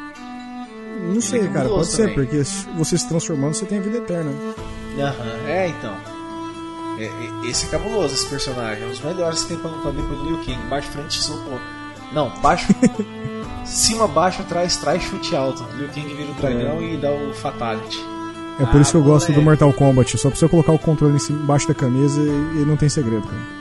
Não sei,
é
cara, pode
cabuloso
ser,
também.
porque você se transformando, você tem a vida eterna.
Aham, é então. É, é- esse é cabuloso, esse personagem. É um dos melhores que tem pra lutar depois do Liu Kang. Baixo, frente, soco. Não, baixo. *laughs* cima, baixo, trás, trás, chute alto. Liu Kang vira o dragão e dá o Fatality.
É por
Ah,
isso que eu gosto do. Mortal Kombat. Só precisa colocar o controle embaixo da camisa e, e não tem segredo, cara.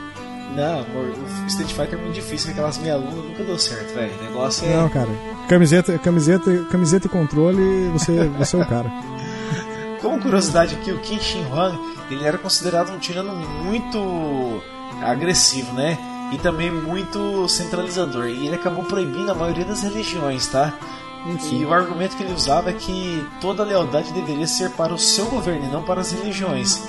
Não, amor, o Street Fighter é muito difícil, aquelas meia lua nunca deu certo, velho. O negócio é.
Não, cara. Camiseta, camiseta, camiseta e controle, você, você é o cara. *laughs*
Como curiosidade aqui, o Qin Shi Huang, ele era considerado um tirano muito agressivo, né? e também muito centralizador. E ele acabou proibindo a maioria das religiões, tá? E o argumento que ele usava é que toda lealdade deveria ser para o seu governo e não para as religiões.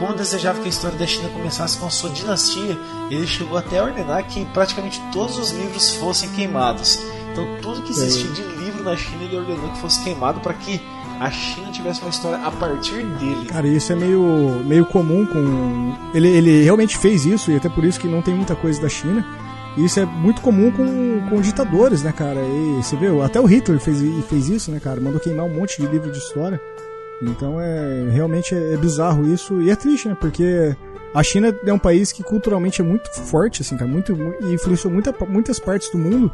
Como desejava que a história da China começasse com a sua dinastia, ele chegou até a ordenar que praticamente todos os livros fossem queimados. Então, tudo que existia de livro na China, ele ordenou que fosse queimado para que a China tivesse uma história a partir dele.
Cara, isso é meio, meio comum com. Ele, ele realmente fez isso, e até por isso que não tem muita coisa da China. E isso é muito comum com, com ditadores, né, cara? E você viu, até o Hitler fez, fez isso, né, cara? Mandou queimar um monte de livro de história. Então é realmente é, é bizarro isso. E é triste, né? Porque a China é um país que culturalmente é muito forte, assim, cara, muito, e influenciou muita, muitas partes do mundo.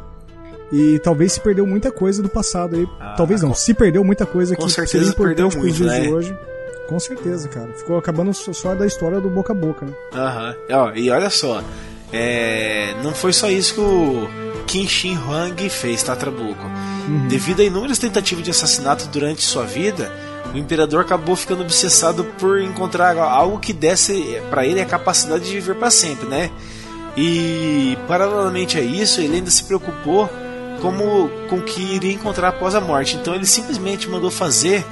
E talvez se perdeu muita coisa do passado aí.
Ah,
talvez não,
com-
se perdeu muita coisa que seria importante
perdeu muito, né?
de hoje. Com certeza, cara. Ficou acabando só da história do boca a boca, né?
Aham. Ó, e olha só, é, não foi só isso que o Qin Shi Huang fez, tá, Trabuco? Devido a inúmeras tentativas de assassinato durante sua vida, o imperador acabou ficando obsessado por encontrar algo que desse para ele a capacidade de viver para sempre, né? E paralelamente a isso, ele ainda se preocupou como com que iria encontrar após a morte. Então ele simplesmente mandou fazer,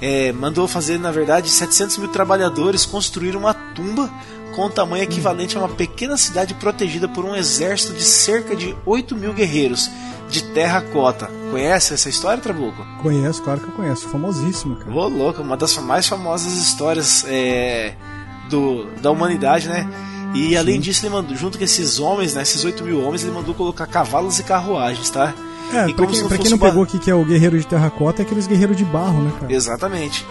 é, mandou fazer na verdade 700 mil trabalhadores construir uma tumba com tamanho equivalente a uma pequena cidade protegida por um exército de cerca de 8 mil guerreiros de terracota. Conhece essa história, Trabuco?
Conheço, claro que eu conheço. Famosíssima, cara.
Ô, louco, uma das mais famosas histórias é, do, da humanidade, né? E além disso, ele mandou, junto com esses homens, né, esses 8 mil homens, ele mandou colocar cavalos e carruagens, tá?
É,
e
pra quem,
se
pra quem não pegou aqui que é o guerreiro de terracota, é aqueles guerreiros de barro, né, cara?
Exatamente.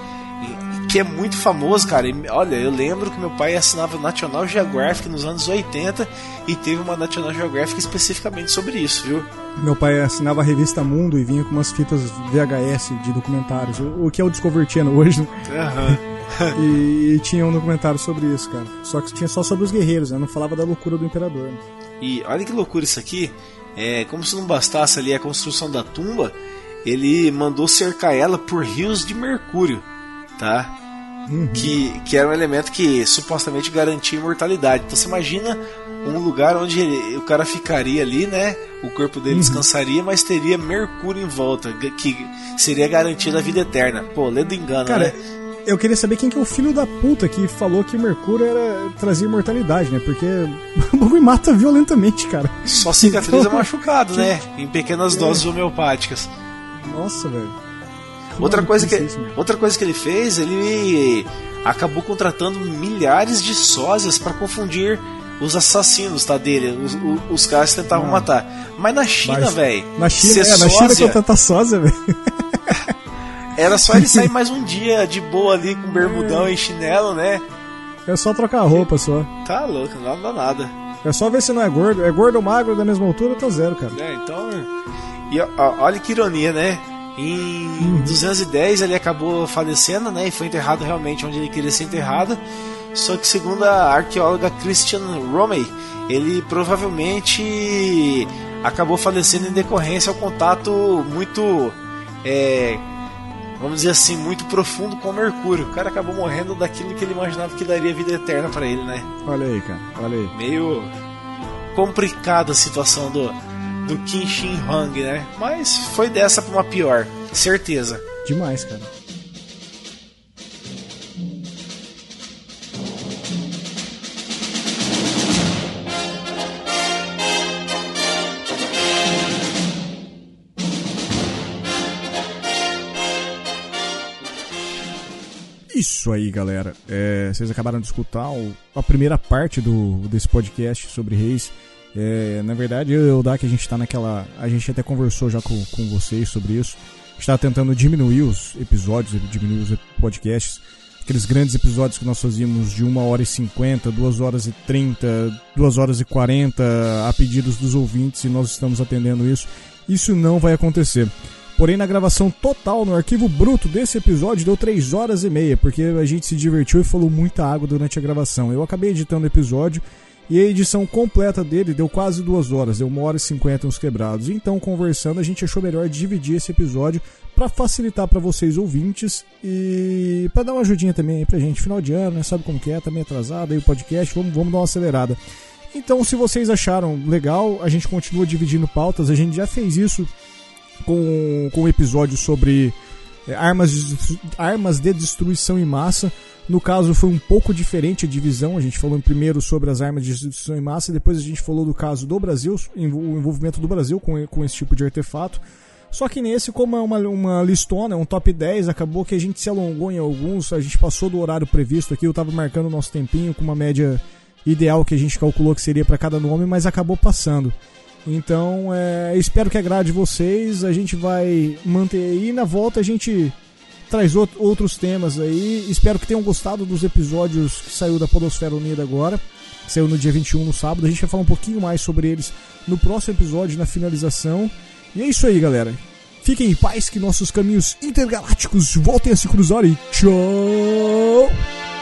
Que é muito famoso, cara. E, olha, eu lembro que meu pai assinava National Geographic nos anos 80 e teve uma National Geographic especificamente sobre isso, viu?
Meu pai assinava a revista Mundo e vinha com umas fitas VHS de documentários, o, o que é o Discovery Channel hoje, né?
Aham. *laughs*
E, e tinha um documentário sobre isso, cara. Só que tinha só sobre os guerreiros, né? Não falava da loucura do imperador. né?
E olha que loucura isso aqui. É, como se não bastasse ali a construção da tumba, ele mandou cercar ela por rios de mercúrio, tá? Que, que era um elemento que supostamente garantia imortalidade. Então você imagina um lugar onde ele- o cara ficaria ali, né? O corpo dele descansaria, mas teria mercúrio em volta, que seria garantida a vida eterna. Pô, lendo engano,
Cara,
né?
eu queria saber quem que é o filho da puta que falou que Mercúrio era trazia imortalidade, né? Porque *laughs* o bagulho mata violentamente, cara.
Só cicatriza
Então,
machucado, né? Em pequenas doses homeopáticas.
Nossa, velho.
Outra coisa, que, outra coisa que ele fez, ele acabou contratando milhares de sósias para confundir os assassinos tá, dele, os, o- os caras que tentavam
Ah.
matar. Mas na China, velho,
Na China, é, na China
sósia,
contratar sósia, velho. *laughs*
era só ele sair mais um dia de boa ali com bermudão e chinelo, né?
É só trocar a roupa só.
Tá louco, não dá nada.
É só ver se não é gordo. É gordo ou magro da mesma altura, tá zero, cara.
É, então. E ó, olha que ironia, né? Em 210 ele acabou falecendo, né? E foi enterrado realmente onde ele queria ser enterrado. Só que segundo a arqueóloga Christian Romey, ele provavelmente acabou falecendo em decorrência ao contato muito, é, vamos dizer assim, muito profundo com o Mercúrio. O cara acabou morrendo daquilo que ele imaginava que daria vida eterna para ele, né?
Olha aí, cara. Olha aí.
meio complicada a situação do, do Kim Shin Hong, né? Mas foi dessa pra uma pior, certeza.
Demais, cara. Isso aí, galera. É, vocês acabaram de escutar o- a primeira parte do, desse podcast sobre reis. É, na verdade, eu e o Dak, a gente tá naquela. A gente até conversou já com, com vocês sobre isso. A gente tá tentando diminuir os episódios, diminuir os podcasts. Aqueles grandes episódios que nós fazíamos de 1 hora e 50, 2 horas e 30, 2 horas e 40, a pedidos dos ouvintes, e nós estamos atendendo isso. Isso não vai acontecer. Porém, na gravação total, no arquivo bruto desse episódio, deu 3 horas e meia, porque a gente se divertiu e falou muita água durante a gravação. Eu acabei editando o episódio e a edição completa dele deu quase 2 horas, deu 1 hora e 50 uns quebrados. Então, conversando, a gente achou melhor dividir esse episódio para facilitar para vocês ouvintes e para dar uma ajudinha também aí pra gente. Final de ano, né? Sabe como que é, tá meio atrasado aí o podcast, vamos, vamos dar uma acelerada. Então, se vocês acharam legal, a gente continua dividindo pautas. A gente já fez isso com, com um episódio sobre armas, de, armas de destruição em massa. No caso, foi um pouco diferente a divisão. A gente falou primeiro sobre as armas de destruição em massa, depois a gente falou do caso do Brasil, o envolvimento do Brasil com, com esse tipo de artefato. Só que nesse, como é uma, uma listona, é um top 10, acabou que a gente se alongou em alguns, a gente passou do horário previsto aqui, eu tava marcando o nosso tempinho com uma média ideal que a gente calculou que seria para cada nome, mas acabou passando. Então, é, espero que agrade vocês. A gente vai manter aí. Na volta a gente traz outros temas aí. Espero que tenham gostado dos episódios que saiu da Podosfera Unida agora. Saiu no dia 21, no sábado. A gente vai falar um pouquinho mais sobre eles no próximo episódio, na finalização. E é isso aí, galera. Fiquem em paz, que nossos caminhos intergalácticos voltem a se cruzar e tchau!